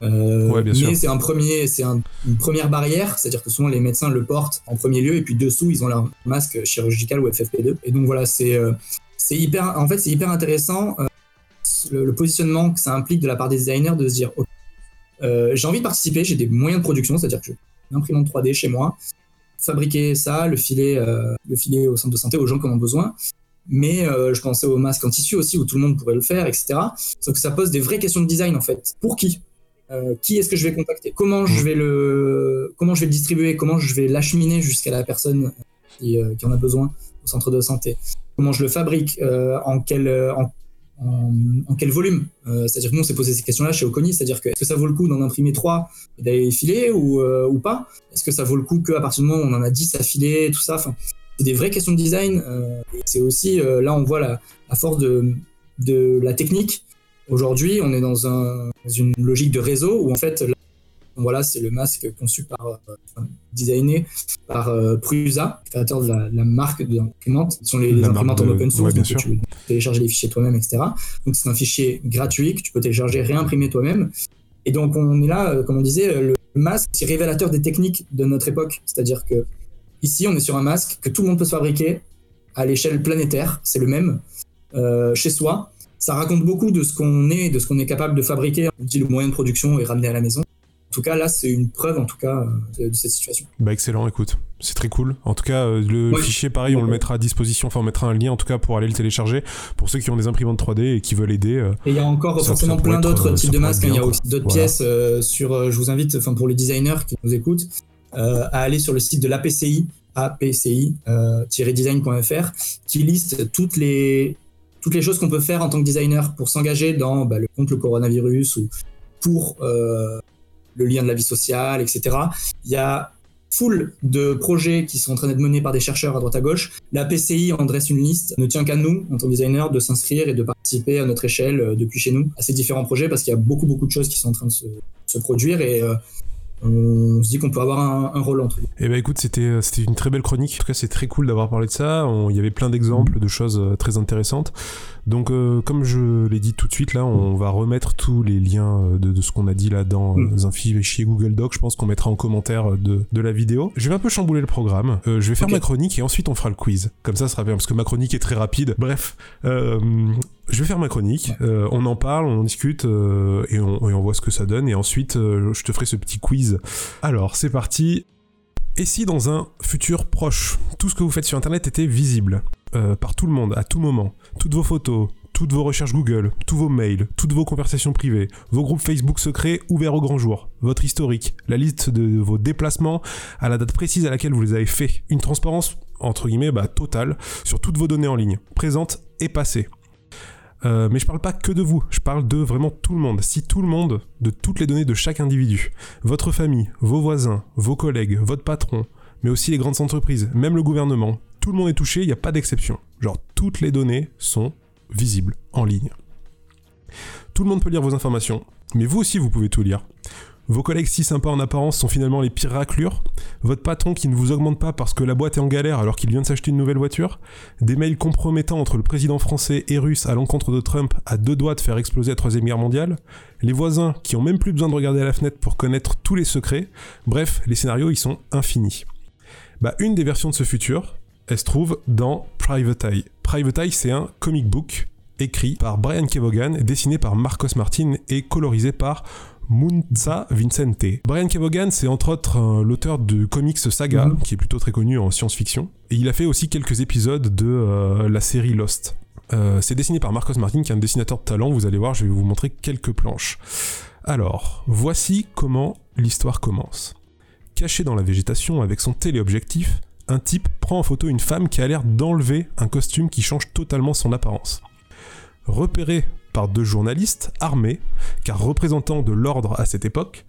Ouais, mais c'est un premier, c'est une première barrière, c'est-à-dire que souvent les médecins le portent en premier lieu et puis dessous ils ont leur masque chirurgical ou FFP2. Et donc voilà, c'est c'est hyper, en fait c'est hyper intéressant le, le, positionnement que ça implique de la part des designers de se dire euh, j'ai envie de participer, j'ai des moyens de production, c'est-à-dire que j'ai une imprimante 3D chez moi, fabriquer ça, le filer, euh, le filer au centre de santé aux gens qui en ont besoin. Mais euh, je pensais aux masques en tissu aussi où tout le monde pourrait le faire, etc. Sauf que ça pose des vraies questions de design en fait. Pour qui? Qui est-ce que je vais contacter? Comment je vais le comment je vais le distribuer? Comment je vais l'acheminer jusqu'à la personne qui, qui, en a besoin au centre de santé? Comment je le fabrique? En quel en en, quel volume? Euh, C'est-à-dire que nous, on s'est posé ces questions-là chez Oconi, c'est-à-dire que est-ce que ça vaut le coup d'en imprimer 3 et d'aller filer ou, euh, ou pas? Est-ce que ça vaut le coup qu'à partir du moment où on en a 10 à filer, tout ça? Enfin, C'est des vraies questions de design. Euh, c'est aussi, là, on voit la, force de, de la technique. Aujourd'hui, on est dans, un, dans, une logique de réseau où en fait, voilà, c'est le masque conçu par, euh, designé par euh, Prusa, créateur de la, marque de l'imprimante. Ce sont les, imprimantes en open source, donc tu peux télécharger les fichiers toi-même, etc. Donc c'est un fichier gratuit que tu peux télécharger, réimprimer toi-même. Et donc on est là, euh, comme on disait, le masque, c'est révélateur des techniques de notre époque. C'est-à-dire que ici, on est sur un masque que tout le monde peut se fabriquer à l'échelle planétaire, c'est le même, chez soi. Ça raconte beaucoup de ce qu'on est, de ce qu'on est capable de fabriquer. On dit le moyen de production est ramené à la maison. En tout cas, là, c'est une preuve, en tout cas, de, cette situation. Bah, excellent, écoute. C'est très cool. En tout cas, euh, le fichier, pareil, on le mettra à disposition. Enfin, on mettra un lien, en tout cas, pour aller le télécharger. Pour ceux qui ont des imprimantes 3D et qui veulent aider. Euh, et il y a encore forcément plein d'autres euh, types de masques. Hein. Il y a aussi d'autres pièces sur. je vous invite, enfin, pour les designers qui nous écoutent, à aller sur le site de l'APCI, apci-design.fr, qui liste toutes les toutes les choses qu'on peut faire en tant que designer pour s'engager dans bah, le contre le coronavirus ou pour le lien de la vie sociale, etc. Il y a foule de projets qui sont en train d'être menés par des chercheurs à droite à gauche. La PCI en dresse une liste. Ne tient qu'à nous, en tant que designer, de s'inscrire et de participer à notre échelle euh, depuis chez nous à ces différents projets parce qu'il y a beaucoup, beaucoup de choses qui sont en train de se, produire et euh, on se dit qu'on peut avoir un, rôle entre eux. Eh ben écoute, c'était euh, c'était une très belle chronique. En tout cas, c'est très cool d'avoir parlé de ça. Il y avait plein d'exemples de choses très intéressantes. Donc, euh, comme je l'ai dit tout de suite, là, on va remettre tous les liens euh, de, ce qu'on a dit là dans mm. un fichier Google Doc. Je pense qu'on mettra en commentaire de, la vidéo. Je vais un peu chambouler le programme. je vais faire ma chronique et ensuite on fera le quiz. Comme ça, ça sera bien parce que ma chronique est très rapide. Bref. je vais faire ma chronique, on en parle, on en discute et on, et, on, voit ce que ça donne et ensuite je te ferai ce petit quiz. Alors c'est parti, Et si dans un futur proche, tout ce que vous faites sur Internet était visible euh, par tout le monde, à tout moment, toutes vos photos, toutes vos recherches Google, tous vos mails, toutes vos conversations privées, vos groupes Facebook secrets ouverts au grand jour, votre historique, la liste de vos déplacements à la date précise à laquelle vous les avez fait, une transparence entre guillemets bah, totale sur toutes vos données en ligne, présentes et passées. Euh, mais je parle pas que de vous, je parle de vraiment tout le monde. Si tout le monde, de toutes les données de chaque individu, votre famille, vos voisins, vos collègues, votre patron, mais aussi les grandes entreprises, même le gouvernement, tout le monde est touché, il n'y a pas d'exception. Genre toutes les données sont visibles en ligne. Tout le monde peut lire vos informations, mais vous aussi vous pouvez tout lire. Vos collègues si sympas en apparence sont finalement les pires raclures. Votre patron qui ne vous augmente pas parce que la boîte est en galère alors qu'il vient de s'acheter une nouvelle voiture. Des mails compromettants entre le président français et russe à l'encontre de Trump à deux doigts de faire exploser la Troisième Guerre mondiale. Les voisins qui ont même plus besoin de regarder à la fenêtre pour connaître tous les secrets. Bref, les scénarios ils sont infinis. Bah, une des versions de ce futur, elle se trouve dans Private Eye. Private Eye, c'est un comic book écrit par Brian Kevogan, dessiné par Marcos Martin et colorisé par Munza Vincente. Brian Kevogan, c'est entre autres euh, l'auteur de comics Saga, Mhm. qui est plutôt très connu en science-fiction. Et il a fait aussi quelques épisodes de euh, la série Lost. Euh, c'est dessiné par Marcos Martin, qui est un dessinateur de talent. Vous allez voir, je vais vous montrer quelques planches. Alors, voici comment l'histoire commence. Caché dans la végétation avec son téléobjectif, un type prend en photo une femme qui a l'air d'enlever un costume qui change totalement son apparence. Repéré par deux journalistes armés, car représentant de l'ordre à cette époque,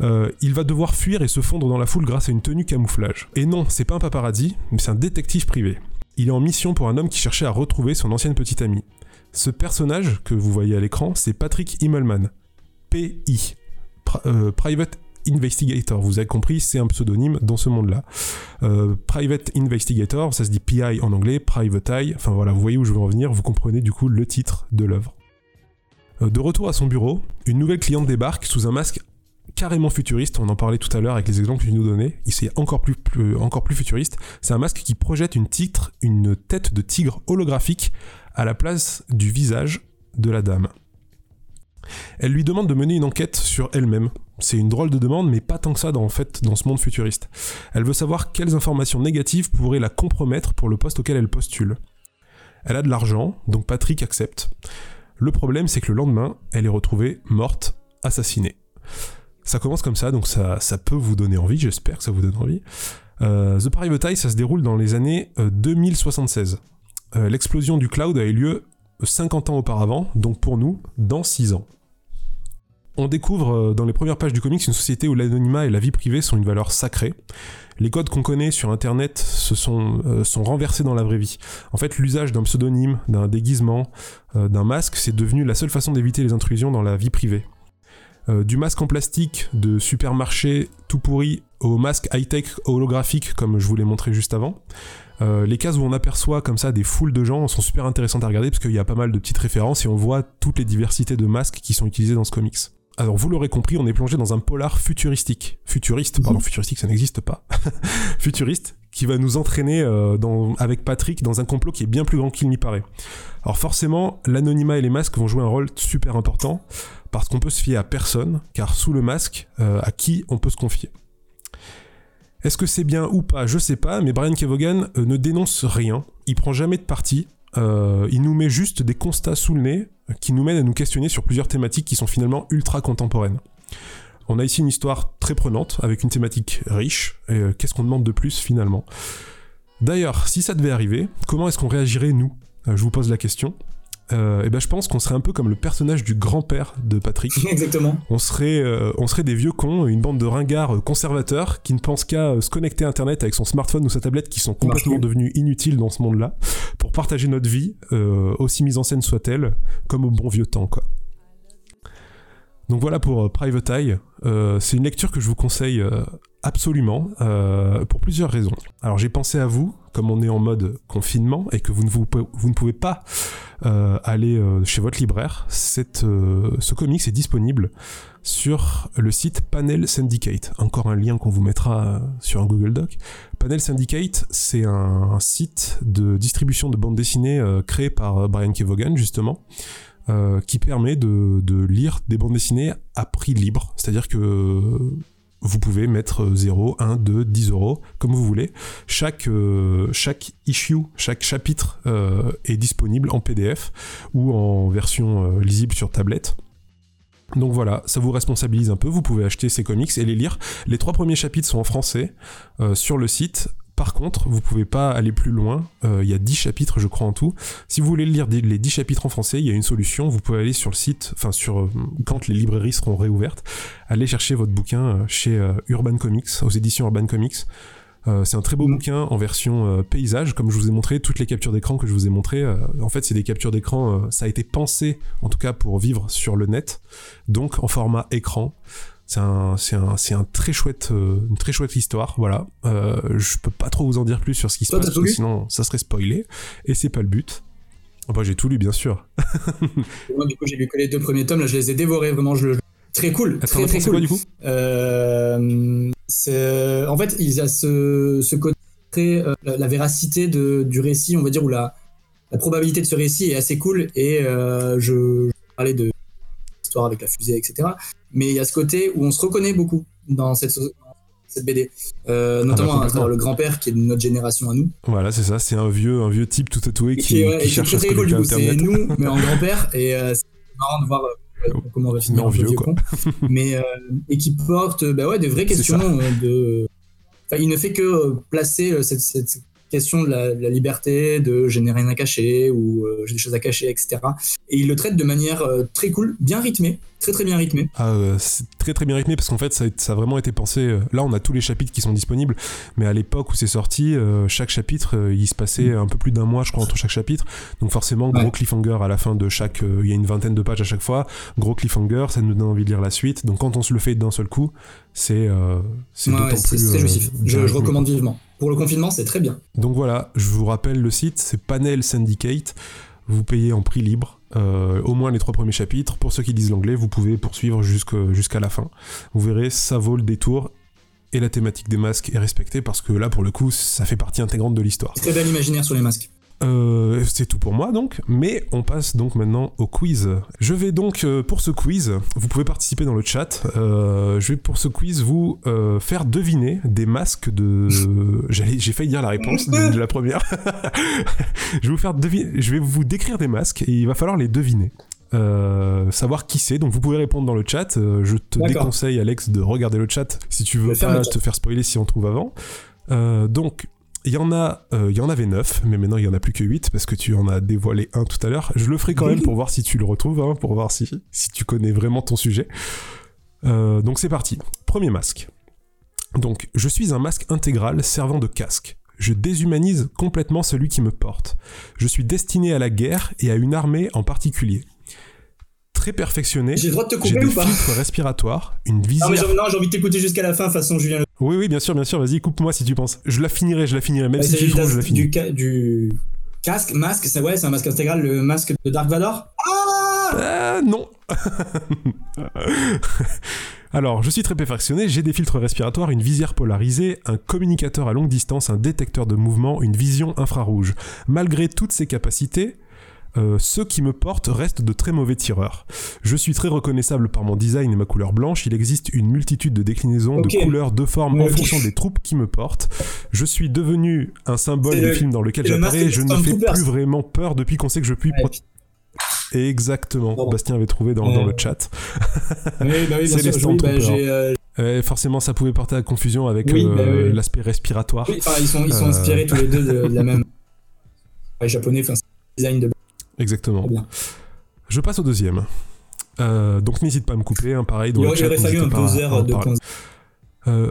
euh, il va devoir fuir et se fondre dans la foule grâce à une tenue camouflage. Et non, c'est pas un paparazzi, mais c'est un détective privé. Il est en mission pour un homme qui cherchait à retrouver son ancienne petite amie. Ce personnage que vous voyez à l'écran, c'est Patrick Himmelman. PI. Euh, Private Investigator. Vous avez compris, c'est un pseudonyme dans ce monde-là. Euh, Private Investigator, ça se dit PI en anglais, Private Eye. Enfin voilà, vous voyez où je veux en venir, vous comprenez du coup le titre de l'œuvre. Euh, de retour à son bureau, une nouvelle cliente débarque sous un masque carrément futuriste. On en parlait tout à l'heure avec les exemples que tu nous donnais. Il encore plus, futuriste. C'est un masque qui projette une tête de tigre holographique à la place du visage de la dame. Elle lui demande de mener une enquête sur elle-même. C'est une drôle de demande, mais pas tant que ça dans, dans ce monde futuriste. Elle veut savoir quelles informations négatives pourraient la compromettre pour le poste auquel elle postule. Elle a de l'argent, donc Patrick accepte. Le problème, c'est que le lendemain, elle est retrouvée morte, assassinée. Ça commence comme ça, donc ça, peut vous donner envie, j'espère que ça vous donne envie. Euh, The Private Eye, ça se déroule dans les années euh, 2076. Euh, L'explosion du cloud a eu lieu 50 ans auparavant, donc pour nous, dans 6 ans. On découvre euh, dans les premières pages du comics une société où l'anonymat et la vie privée sont une valeur sacrée. Les codes qu'on connaît sur Internet se sont, euh, renversés dans la vraie vie. En fait, l'usage d'un pseudonyme, d'un déguisement, euh, d'un masque, c'est devenu la seule façon d'éviter les intrusions dans la vie privée. Du masque en plastique de supermarché tout pourri au masque high-tech holographique comme je vous l'ai montré juste avant. Les cases où on aperçoit comme ça des foules de gens sont super intéressantes à regarder parce qu'il y a pas mal de petites références et on voit toutes les diversités de masques qui sont utilisés dans ce comics. Alors vous l'aurez compris, on est plongé dans un polar futuristique. Futuriste, pardon, futuristique ça n'existe pas. Futuriste, qui va nous entraîner euh, dans- avec Patrick dans un complot qui est bien plus grand qu'il n'y paraît. Alors forcément, l'anonymat et les masques vont jouer un rôle super important parce qu'on peut se fier à personne, car sous le masque, euh, à qui on peut se confier. Est-ce que c'est bien ou pas? Je sais pas, mais Brian Kevogan euh, ne dénonce rien, il prend jamais de parti, euh, il nous met juste des constats sous le nez qui nous mènent à nous questionner sur plusieurs thématiques qui sont finalement ultra contemporaines. On a ici une histoire très prenante, avec une thématique riche, et euh, qu'est-ce qu'on demande de plus finalement? D'ailleurs, si ça devait arriver, comment est-ce qu'on réagirait nous? Euh, Je vous pose la question. Euh, et ben je pense qu'on serait un peu comme le personnage du grand-père de Patrick. Exactement. On serait, euh, on serait des vieux cons, une bande de ringards euh, conservateurs qui ne pensent qu'à se connecter à Internet avec son smartphone ou sa tablette qui sont complètement devenus inutiles dans ce monde-là pour partager notre vie, euh, aussi mise en scène soit-elle, comme au bon vieux temps, quoi. Donc voilà pour Private Eye. C'est une lecture que je vous conseille absolument pour plusieurs raisons. Alors j'ai pensé à vous, comme on est en mode confinement et que vous ne, vous, ne pouvez pas euh, aller euh, chez votre libraire, euh, ce comics est disponible sur le site Panel Syndicate. Encore un lien qu'on vous mettra sur un Google Doc. Panel Syndicate, c'est un, site de distribution de bandes dessinées créé par Brian Kevogan, justement, qui permet de lire des bandes dessinées à prix libre. C'est-à-dire que vous pouvez mettre 0, 1, 2, 10 euros, comme vous voulez. Chaque, euh, chaque issue, chaque chapitre euh, est disponible en PDF ou en version lisible sur tablette. Donc voilà, ça vous responsabilise un peu, vous pouvez acheter ces comics et les lire. Les trois premiers chapitres sont en français sur le site. Par contre, vous pouvez pas aller plus loin. Euh, il y a 10 chapitres, je crois, en tout. Si vous voulez lire les 10 chapitres en français, il y a une solution. Vous pouvez aller sur le site, enfin, sur, euh, quand les librairies seront réouvertes, aller chercher votre bouquin euh, chez Urban Comics, aux éditions Urban Comics. c'est un très beau bouquin en version paysage, comme je vous ai montré, toutes les captures d'écran que je vous ai montrées, en fait c'est des captures d'écran, ça a été pensé en tout cas pour vivre sur le net, donc en format écran. C'est un, c'est un, c'est un très chouette, euh, une très chouette histoire. Voilà. Euh, je peux pas trop vous en dire plus sur ce qui se passe, sinon ça serait spoilé. Et c'est pas le but. Bah, j'ai tout lu, bien sûr. Moi, du coup, j'ai lu que les deux premiers tomes. Là, je les ai dévorés. Vraiment, je très cool. très, très cool. Quoi, du coup euh, c'est... En fait, il y a ce, ce côté, euh, la, véracité de, du récit, on va dire, ou la, la probabilité de ce récit est assez cool. Et je, je parlais de l'histoire avec la fusée, etc mais il y a ce côté où on se reconnaît beaucoup dans cette, cette BD. Euh, ah, notamment bah, le grand-père qui est de notre génération à nous. Voilà, c'est ça, c'est un vieux, un vieux type tout tatoué qui, qui, cherche très, très cool, C'est nous, mais en grand-père, et euh, c'est marrant de voir euh, comment on va finir en vieux, quoi. mais, et qui porte bah ouais, des vraies questions. de... Enfin, il ne fait que placer cette, cette question de la, liberté, de je n'ai rien à cacher ou euh, j'ai des choses à cacher, etc. Et il le traite de manière euh, très cool, bien rythmé, très très bien rythmé. Ah, euh, c'est très très bien rythmé parce qu'en fait ça, ça, a vraiment été pensé. là on a tous les chapitres qui sont disponibles, mais à l'époque où c'est sorti, chaque chapitre il se passait un peu plus d'un mois je crois entre chaque chapitre. Donc forcément gros cliffhanger à la fin de chaque, il y a une vingtaine de pages à chaque fois, gros cliffhanger, ça nous donne envie de lire la suite. Donc quand on se le fait d'un seul coup, c'est c'est d'autant plus. jouissif. je recommande vivement pour le confinement, c'est très bien. Donc voilà, je vous rappelle le site, c'est Panel Syndicate. Vous payez en prix libre, euh, au moins les trois premiers chapitres. Pour ceux qui disent l'anglais, vous pouvez poursuivre jusqu'à la fin. Vous verrez, ça vaut le détour. Et la thématique des masques est respectée parce que là, pour le coup, ça fait partie intégrante de l'histoire. Très bel imaginaire sur les masques. Euh, c'est tout pour moi donc, mais on passe donc maintenant au quiz. Je vais donc euh, pour ce quiz, vous pouvez participer dans le chat. Euh, je vais pour ce quiz vous faire deviner des masques de. J'ai failli dire la réponse de, la première. je vais vous faire deviner, je vais vous décrire des masques et il va falloir les deviner. savoir qui c'est. Donc vous pouvez répondre dans le chat. je te déconseille, Alex, de regarder le chat si tu veux pas te faire spoiler si on trouve avant. donc il y en a, euh, il y en avait 9, mais maintenant il y en a plus que 8 parce que tu en as dévoilé un tout à l'heure. Je le ferai quand même pour voir si tu le retrouves, hein, pour voir si, si tu connais vraiment ton sujet. Euh, donc c'est parti. Premier masque. Donc, je suis un masque intégral servant de casque. Je déshumanise complètement celui qui me porte. Je suis destiné à la guerre et à une armée en particulier très perfectionné. J'ai le droit de te couper ou pas filtres respiratoires, une visière. Non, j'ai envie de t'écouter jusqu'à la fin, façon Julien. Oui, oui, bien sûr, bien sûr. Vas-y, coupe-moi si tu penses. Je la finirai, je la finirai. Même si tu trouves, je la finirai. Du, du casque, masque, c'est ouais, c'est un masque intégral, le masque de Dark Vador. Ah euh, Non. Alors, je suis très perfectionné, j'ai des filtres respiratoires, une visière polarisée, un communicateur à longue distance, un détecteur de mouvement, une vision infrarouge. Malgré toutes ces capacités, euh, ceux qui me portent restent de très mauvais tireurs. Je suis très reconnaissable par mon design et ma couleur blanche. Il existe une multitude de déclinaisons, de couleurs, de formes en fonction des troupes qui me portent. Je suis devenu un symbole du film dans lequel j'apparais. Je ne fais plus vraiment peur depuis qu'on sait que je puis Exactement. Bastien avait trouvé dans, le chat. Oui, bah oui, c'est les bah, euh, forcément, ça pouvait porter à confusion avec euh, bah l'aspect respiratoire. ils sont, ils sont inspirés tous les deux de, la même. japonais, enfin, design de Exactement. Je passe au deuxième. Euh, donc n'hésite pas à me couper, hein, pareil. Dans Il aurait fallu un heures de euh,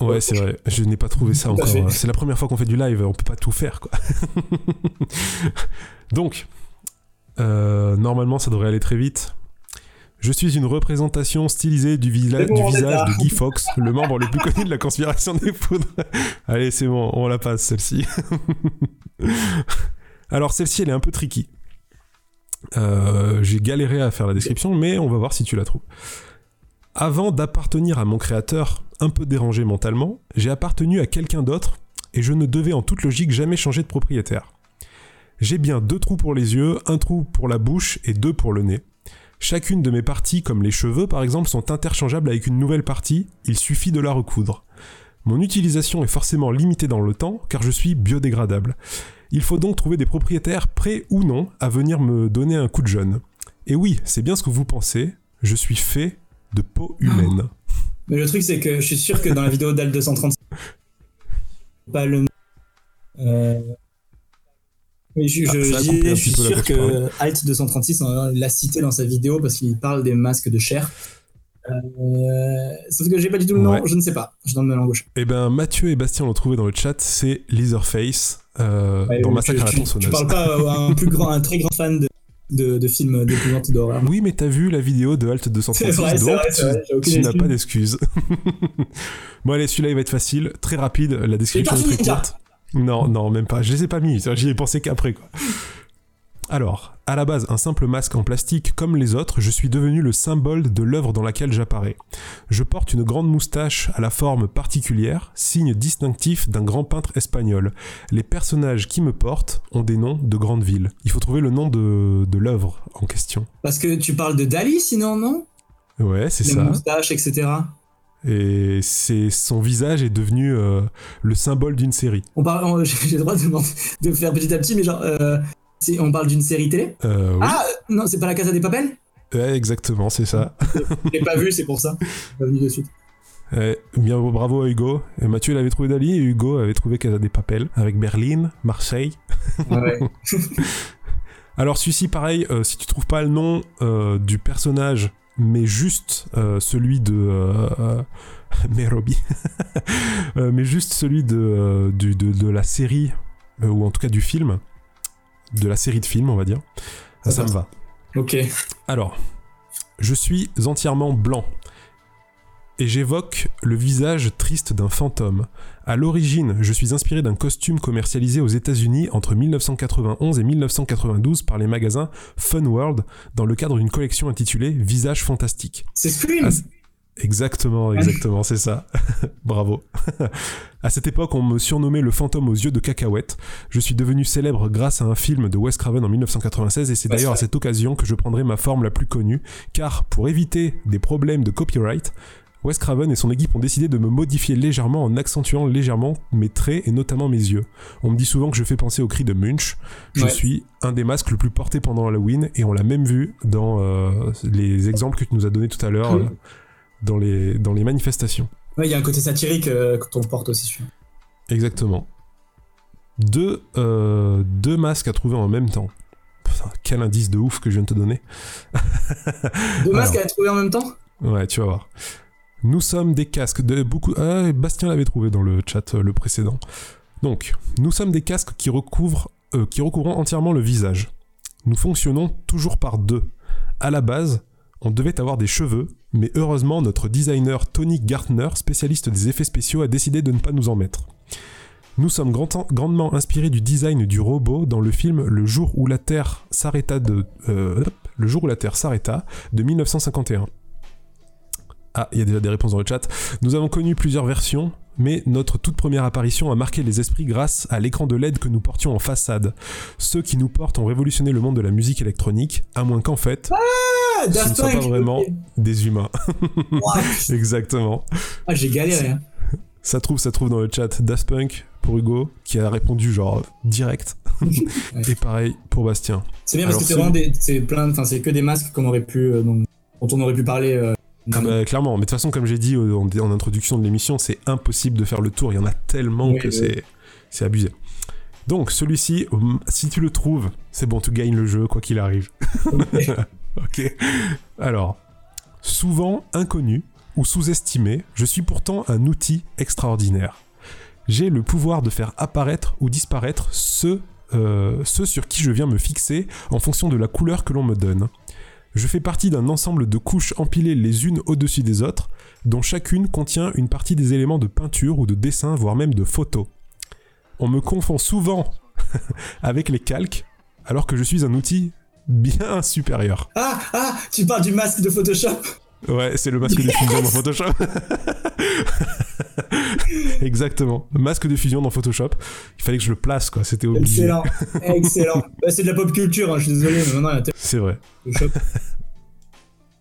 Ouais, c'est vrai. Je n'ai pas trouvé ça encore. C'est la première fois qu'on fait du live. On peut pas tout faire, quoi. donc, euh, normalement, ça devrait aller très vite. Je suis une représentation stylisée du, du visage de Guy Fox, le membre le plus connu de la conspiration des foudres. Allez, c'est bon, on la passe celle-ci. Alors celle-ci, elle est un peu tricky. Euh, j'ai galéré à faire la description, mais on va voir si tu la trouves. Avant d'appartenir à mon créateur, un peu dérangé mentalement, j'ai appartenu à quelqu'un d'autre et je ne devais en toute logique jamais changer de propriétaire. J'ai bien deux trous pour les yeux, un trou pour la bouche et deux pour le nez. Chacune de mes parties, comme les cheveux par exemple, sont interchangeables avec une nouvelle partie, il suffit de la recoudre. Mon utilisation est forcément limitée dans le temps car je suis biodégradable. Il faut donc trouver des propriétaires prêts ou non à venir me donner un coup de jeune. Et oui, c'est bien ce que vous pensez, je suis fait de peau humaine. Mais le truc, c'est que je suis sûr que dans la vidéo d'Al 236, pas le. Euh... je, je, Ah, je suis sûr que Alt 236 euh, l'a cité dans sa vidéo parce qu'il parle des masques de chair. Euh, sauf que j'ai pas du tout le nom, Ouais. je ne sais pas. Je donne ma langue gauche. Eh ben, Mathieu et Bastien l'ont trouvé dans le chat, c'est Leatherface euh, Ouais, dans tu- Massacre à la tu, tu tronçonneuse. parles pas à un plus grand, un très grand fan de, de, de films d'épouvante d'horreur. Oui, mais t'as vu la vidéo de Alt 236, C'est vrai, donc vrai, tu, tu n'as pas d'excuses. bon, allez, celui-là, il va être facile, très rapide, la description est très courte. Non, non, même pas, je les ai pas mis, j'y ai pensé qu'après, quoi. Alors, à la base, un simple masque en plastique comme les autres, je suis devenu le symbole de l'œuvre dans laquelle j'apparais. Je porte une grande moustache à la forme particulière, signe distinctif d'un grand peintre espagnol. Les personnages qui me portent ont des noms de grandes villes. Il faut trouver le nom de, de l'œuvre en question. Parce que tu parles de Dali, sinon, non? Ouais, c'est Les ça. moustaches, etc. Et c'est son visage est devenu euh, le symbole d'une série. On parle, j'ai le droit de, de faire petit à petit, mais genre, euh, on parle d'une série télé? Euh, oui. Ah, euh, non, c'est pas la Casa des Papel? Ouais, exactement, c'est ça. Je l'ai pas vu, c'est pour ça. Pas venu de suite. Ouais, bien bravo à Hugo. Et Mathieu il avait trouvé Dali et Hugo avait trouvé Casa des Papel avec Berlin, Marseille. Ouais. Alors celui-ci pareil, euh, si tu trouves pas le nom euh, du personnage, mais juste euh, celui de Nairobi, Euh, mais juste celui de, du- de, de la série ou en tout cas du film, de la série de films on va dire, ça, Ça me va. ok. Alors, je suis entièrement blanc. Et j'évoque le visage triste d'un fantôme. À l'origine, je suis inspiré d'un costume commercialisé aux États-Unis entre 1991 et 1992 par les magasins Fun World dans le cadre d'une collection intitulée Visage fantastique. C'est Scream Ah, Exactement, exactement, c'est ça. Bravo. à cette époque, on me surnommait le fantôme aux yeux de cacahuète. Je suis devenu célèbre grâce à un film de Wes Craven en 1996 et c'est Ouais, d'ailleurs à cette occasion que je prendrai ma forme la plus connue, car pour éviter des problèmes de copyright, Wes Craven et son équipe ont décidé de me modifier légèrement en accentuant légèrement mes traits et notamment mes yeux. On me dit souvent que je fais penser au cri de Munch. Je Ouais. suis un des masques le plus porté pendant Halloween et on l'a même vu dans euh, les exemples que tu nous as donnés tout à l'heure. Cool. euh, dans les, dans les manifestations. Il y a un côté satirique euh, quand on porte aussi, celui Exactement. Deux, euh, deux masques à trouver en même temps. Putain, quel indice de ouf que je viens de te donner. Deux masques Alors. à trouver en même temps? Ouais, tu vas voir. Nous sommes des casques de beaucoup. Ah, Bastien l'avait trouvé dans le chat euh, le précédent. Donc, nous sommes des casques qui recouvrent, euh, qui recouvrent entièrement le visage. Nous fonctionnons toujours par deux. À la base, on devait avoir des cheveux, mais heureusement, notre designer Tony Gartner, spécialiste des effets spéciaux, a décidé de ne pas nous en mettre. Nous sommes grand- grandement inspirés du design du robot dans le film Le jour où la Terre s'arrêta de euh, Le jour où la Terre s'arrêta de 1951. Ah, il y a déjà des réponses dans le chat. Nous avons connu plusieurs versions, mais notre toute première apparition a marqué les esprits grâce à l'écran de LED que nous portions en façade. Ceux qui nous portent ont révolutionné le monde de la musique électronique, à moins qu'en fait, Ah, ce ne soit pas vraiment des humains. Exactement. Ah, j'ai galéré. hein. Ça trouve, ça trouve dans le chat Daft Punk pour Hugo, qui a répondu genre direct. Et pareil pour Bastien. C'est bien parce Alors, que c'est vraiment des, plein, enfin c'est que des masques qu'on aurait pu, euh, dont, dont on aurait pu parler. euh, Ah bah, clairement, mais de toute façon, comme j'ai dit en, en introduction de l'émission, c'est impossible de faire le tour. Il y en a tellement Oui, que oui. c'est abusé. Donc celui-ci, si tu le trouves, c'est bon, tu gagnes le jeu quoi qu'il arrive. ok. Alors, souvent inconnu ou sous-estimé, je suis pourtant un outil extraordinaire. J'ai le pouvoir de faire apparaître ou disparaître ceux, euh, ceux sur qui je viens me fixer en fonction de la couleur que l'on me donne. Je fais partie d'un ensemble de couches empilées les unes au-dessus des autres, dont chacune contient une partie des éléments de peinture ou de dessin, voire même de photo. On me confond souvent avec les calques, alors que je suis un outil bien supérieur. Ah, ah, tu parles du masque de Photoshop? Ouais, c'est le masque de fusion dans Photoshop. Exactement. Masque de fusion dans Photoshop. Il fallait que je le place, quoi. C'était obligé. Excellent, excellent. Bah, c'est de la pop culture, hein, je suis désolé, mais maintenant il y a tellement C'est vrai. Photoshop.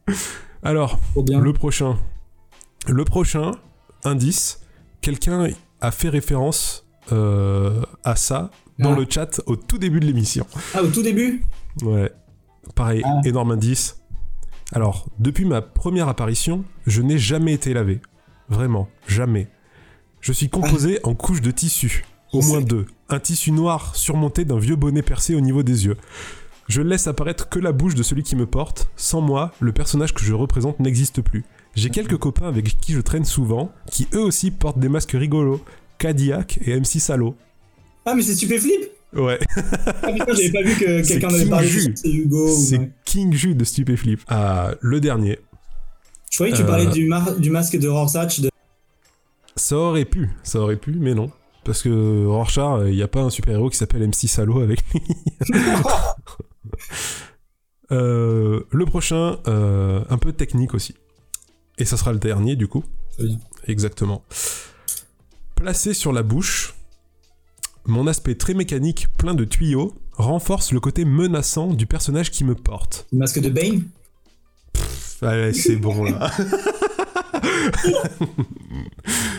Alors, le prochain. Le prochain indice, quelqu'un a fait référence euh, à ça dans Ah. le chat au tout début de l'émission. Ah, au tout début? Ouais. Pareil, Ah. énorme indice. Alors, depuis ma première apparition, je n'ai jamais été lavé. Vraiment, jamais. Je suis composé en couches de tissu. Au moins deux. Un tissu noir surmonté d'un vieux bonnet percé au niveau des yeux. Je laisse apparaître que la bouche de celui qui me porte. Sans moi, le personnage que je représente n'existe plus. J'ai quelques copains avec qui je traîne souvent, qui eux aussi portent des masques rigolos. Cadillac et MC Salo. Ah, mais c'est Stupéflip Ouais. Ah j'avais pas vu que quelqu'un avait parlé de c'est Hugo. C'est King Ju de Stupéflip. Ah, le dernier. Je croyais que tu Euh. parlais du, mar- du masque de Rorschach. De... Ça aurait pu, ça aurait pu, mais non. Parce que Rorschach, il n'y a pas un super-héros qui s'appelle MC Salo avec lui. Euh, le prochain, euh, un peu technique aussi. Et ça sera le dernier du coup. Exactement. Placé sur la bouche, mon aspect très mécanique, plein de tuyaux, renforce le côté menaçant du personnage qui me porte. Le masque de Bane? Allez, c'est bon là.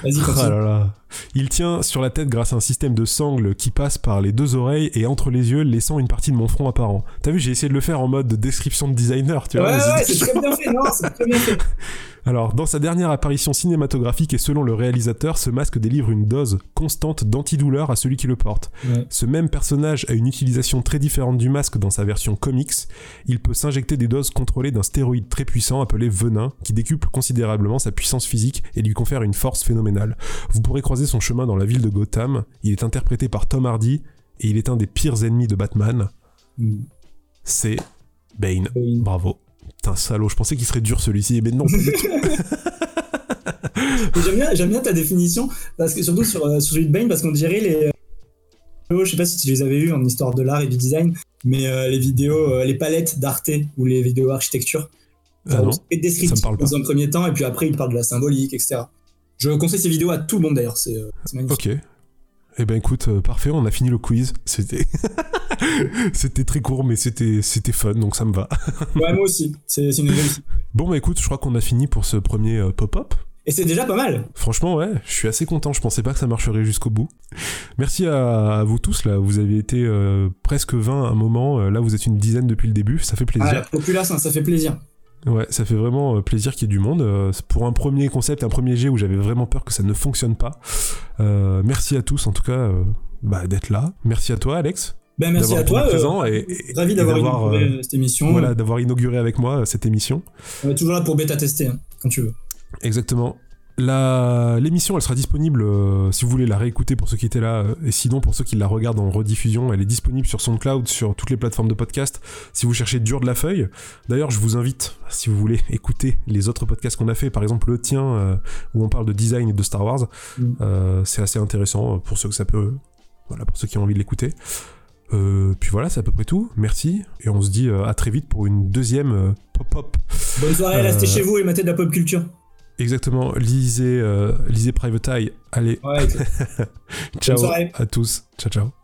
Vas-y, là là. Il tient sur la tête grâce à un système de sangles qui passe par les deux oreilles et entre les yeux, laissant une partie de mon front apparent. T'as vu, j'ai essayé de le faire en mode description de designer, tu Ouais, vois. ouais, c'était- c'est très bien fait, non, c'est très bien fait. Alors, dans sa dernière apparition cinématographique et selon le réalisateur, ce masque délivre une dose constante d'antidouleur à celui qui le porte. Ouais. Ce même personnage a une utilisation très différente du masque dans sa version comics. Il peut s'injecter des doses contrôlées d'un stéroïde très puissant appelé venin, qui décuple considérablement sa puissance physique et lui confère une force phénoménale. Vous pourrez croiser son chemin dans la ville de Gotham. Il est interprété par Tom Hardy et il est un des pires ennemis de Batman. Hmm. C'est Bane. Bane. Bravo. Putain, salaud, je pensais qu'il serait dur celui-ci, mais non. pas du tout. Mais J'aime bien, ta définition, parce que surtout sur, euh, sur celui de Bane, parce qu'on dirait les. euh, Je sais pas si tu les avais vus en histoire de l'art et du design, mais euh, les vidéos, euh, les palettes d'Arte ou les vidéos architecture. Ah non, ça me parle pas. dans un premier temps, et puis après, il parle de la symbolique, etc. Je conseille ces vidéos à tout le monde d'ailleurs, c'est euh, magnifique. Ok. Eh ben écoute, euh, parfait, on a fini le quiz. C'était, c'était très court, mais c'était, c'était fun, donc ça me va. Ouais, moi aussi, c'est une réussite. Bon bah écoute, je crois qu'on a fini pour ce premier euh, pop-up. Et c'est déjà pas mal. Franchement, ouais, je suis assez content. Je pensais pas que ça marcherait jusqu'au bout. Merci à, à vous tous là. Vous avez été euh, presque 20 à un moment. Là, vous êtes une dizaine depuis le début. Ça fait Ah, la plaisir. populace, hein, ça fait plaisir. Ouais, ça fait vraiment euh, plaisir qu'il y ait du monde. Euh, pour un premier concept, un premier jet où j'avais vraiment peur que ça ne fonctionne pas. Euh, merci à tous en tout cas euh, bah, d'être là. Merci à toi, Alex. Ben, merci à toi. euh, présent et, et- ravi d'avoir inauguré cette émission. voilà, d'avoir inauguré avec moi cette émission. On est toujours là pour bêta tester, hein, quand tu veux. Exactement. L'émission, elle sera disponible euh, si vous voulez la réécouter pour ceux qui étaient là, euh, et sinon pour ceux qui la regardent en rediffusion, elle est disponible sur SoundCloud, sur toutes les plateformes de podcast. Si vous cherchez Dur de la feuille, d'ailleurs, je vous invite, si vous voulez écouter les autres podcasts qu'on a fait, par exemple le tien euh, où on parle de design et de Star Wars, Mm. euh, c'est assez intéressant pour ceux que ça peut, voilà, pour ceux qui ont envie de l'écouter. Euh, puis voilà, c'est à peu près tout. Merci et on se dit à très vite pour une deuxième pop-up. Bonne soirée, restez chez vous et matez de la pop culture. Exactement, lisez, euh, lisez Private Eye. Allez, Ouais, ciao à tous. Ciao, ciao.